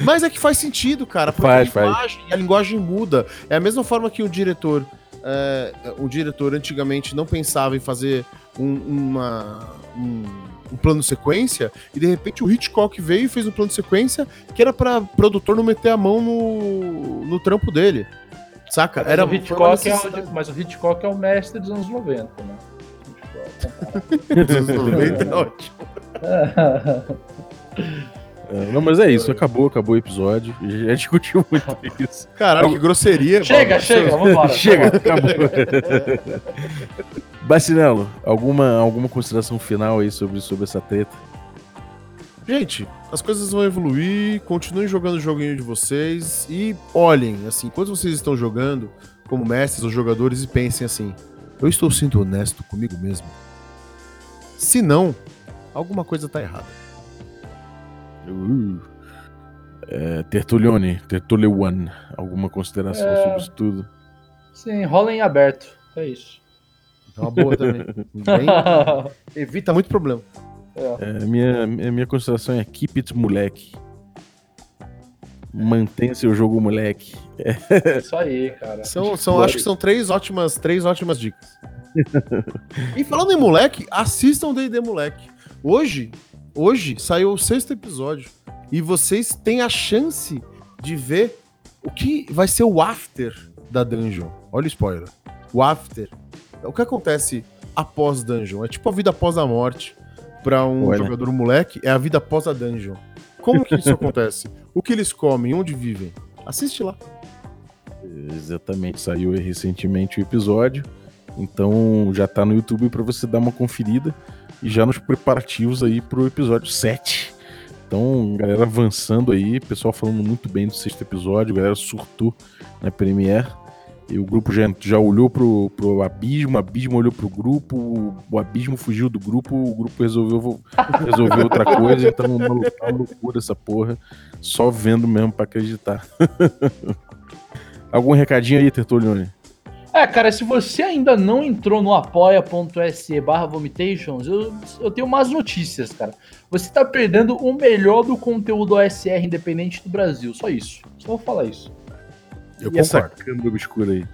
Mas é que faz sentido, cara. Porque Faz, a, faz. linguagem, a linguagem muda. É a mesma forma que o diretor. É, um diretor antigamente não pensava em fazer um, uma, um, um plano sequência, e de repente o Hitchcock veio e fez um plano sequência que era pra produtor não meter a mão no, no trampo dele. Saca? Mas, Era o Hitchcock é o, mas o Hitchcock é o mestre dos anos 90, né? [laughs] Dos anos 90, é ótimo. [laughs] É, não, mas é isso, acabou, acabou o episódio. Já discutiu [laughs] muito isso. Caralho, que grosseria. chega, mano. chega, vambora. [laughs] Chega, acabou. [laughs] Bacinello, alguma, alguma consideração final aí sobre, sobre essa treta? Gente, as coisas vão evoluir, continuem jogando o joguinho de vocês e olhem, assim, enquanto vocês estão jogando, como mestres ou jogadores, e pensem assim: eu estou sendo honesto comigo mesmo? Se não, alguma coisa tá errada. Uh. É, Tertulione, Tertulione, alguma consideração É. sobre isso tudo? Sim, rola em aberto. É isso. É uma boa também. [laughs] Bem- evita muito problema. É, minha, minha minha consideração é keep it moleque. Mantenha seu jogo moleque. É isso aí, cara. São, são, acho que são três ótimas, três ótimas dicas. [laughs] e falando em moleque, assistam o D&D Moleque. Hoje, hoje saiu o sexto episódio e vocês têm a chance de ver o que vai ser o after da dungeon. Olha o spoiler. O after. O que acontece após dungeon? É tipo a vida após a morte para um Olha. jogador moleque, é a vida após a dungeon. Como que isso [laughs] acontece? O que eles comem? Onde vivem? Assiste lá. Exatamente, saiu recentemente o episódio. Então já tá no YouTube pra você dar uma conferida. E já nos preparativos aí pro episódio 7. Então, galera avançando aí, pessoal falando muito bem do sexto episódio, galera surtou na Premiere. E o grupo já, já olhou pro, pro abismo, o abismo olhou pro grupo, o abismo fugiu do grupo, o grupo resolveu, resolveu outra coisa, então uma lou- uma loucura essa porra. Só vendo mesmo pra acreditar. [laughs] Algum recadinho aí, Tertulione? É, cara, se você ainda não entrou no apoia.se barra vomitations, eu, eu tenho umas notícias, cara. Você tá perdendo o melhor do conteúdo OSR independente do Brasil. Só isso. Só vou falar isso. Eu e essa concordo. câmera obscura aí?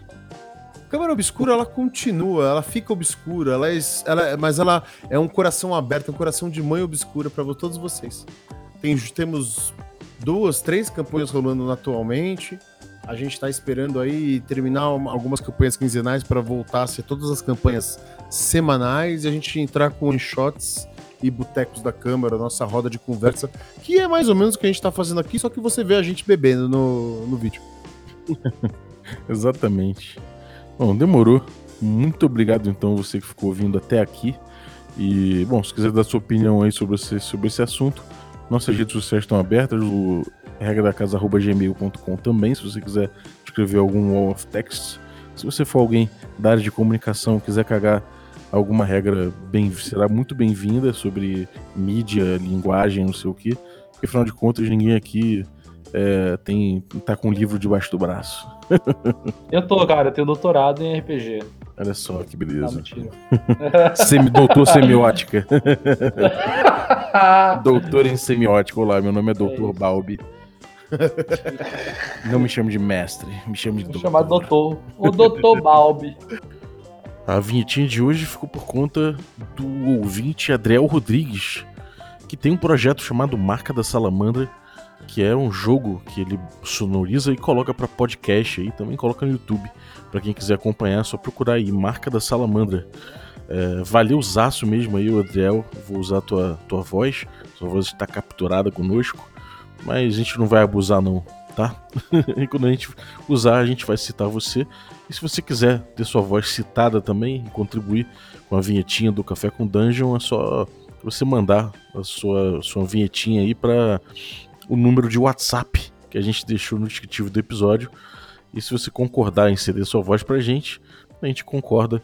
Câmara obscura, ela continua, ela fica obscura, ela é, ela é- mas ela é um coração aberto, um coração de mãe obscura para todos vocês. Tem- temos duas, três campanhas rolando atualmente. A gente está esperando aí terminar uma- algumas campanhas quinzenais para voltar a ser todas as campanhas semanais e a gente entrar com one-shots e botecos da Câmara, nossa roda de conversa, que é mais ou menos o que a gente está fazendo aqui, só que você vê a gente bebendo no, no vídeo. [laughs] Exatamente. Bom, demorou. Muito obrigado, então, você que ficou ouvindo até aqui. E, bom, se quiser dar sua opinião aí sobre esse, sobre esse assunto, nossas redes sociais estão abertas, o regra da casa.gmail.com também, se você quiser escrever algum wall of text. Se você for alguém da área de comunicação quiser cagar alguma regra, bem, será muito bem-vinda sobre mídia, linguagem, não sei o quê. Porque, afinal de contas, ninguém aqui é, tem, tá com um livro debaixo do braço. [laughs] Eu tô, cara, eu tenho doutorado em RPG. Olha só que beleza. [laughs] [laughs] Semi, doutor semiótica. doutor em semiótica. Olá, meu nome é Doutor isso. Balbi. Não me chame de mestre, me chame de Vou doutor. chamar doutor. O doutor Balbi. A vinhetinha de hoje ficou por conta do ouvinte Adriel Rodrigues, que tem um projeto chamado Marca da Salamandra, que é um jogo que ele sonoriza e coloca pra podcast aí, também coloca no YouTube. Pra quem quiser acompanhar, é só procurar aí Marca da Salamandra. É, valeu zaço mesmo aí, Adriel. Vou usar tua, tua voz. Sua voz está capturada conosco. Mas a gente não vai abusar, não, tá? e [laughs] quando a gente usar, a gente vai citar você. E se você quiser ter sua voz citada também e contribuir com a vinhetinha do Café com Dungeon, é só você mandar a sua, sua vinhetinha aí para o número de WhatsApp que a gente deixou no descritivo do episódio. E se você concordar em ceder sua voz pra gente, a gente concorda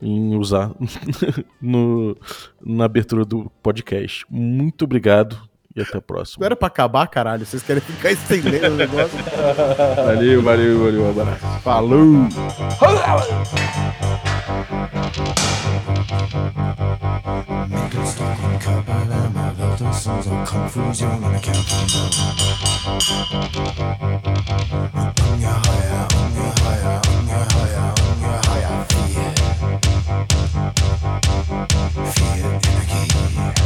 em usar [laughs] no, na abertura do podcast. Muito obrigado e até a próxima. Era pra acabar, caralho. Vocês querem ficar estendendo o negócio? [laughs] valeu, valeu, valeu. Um abraço. Falou! Fear energy.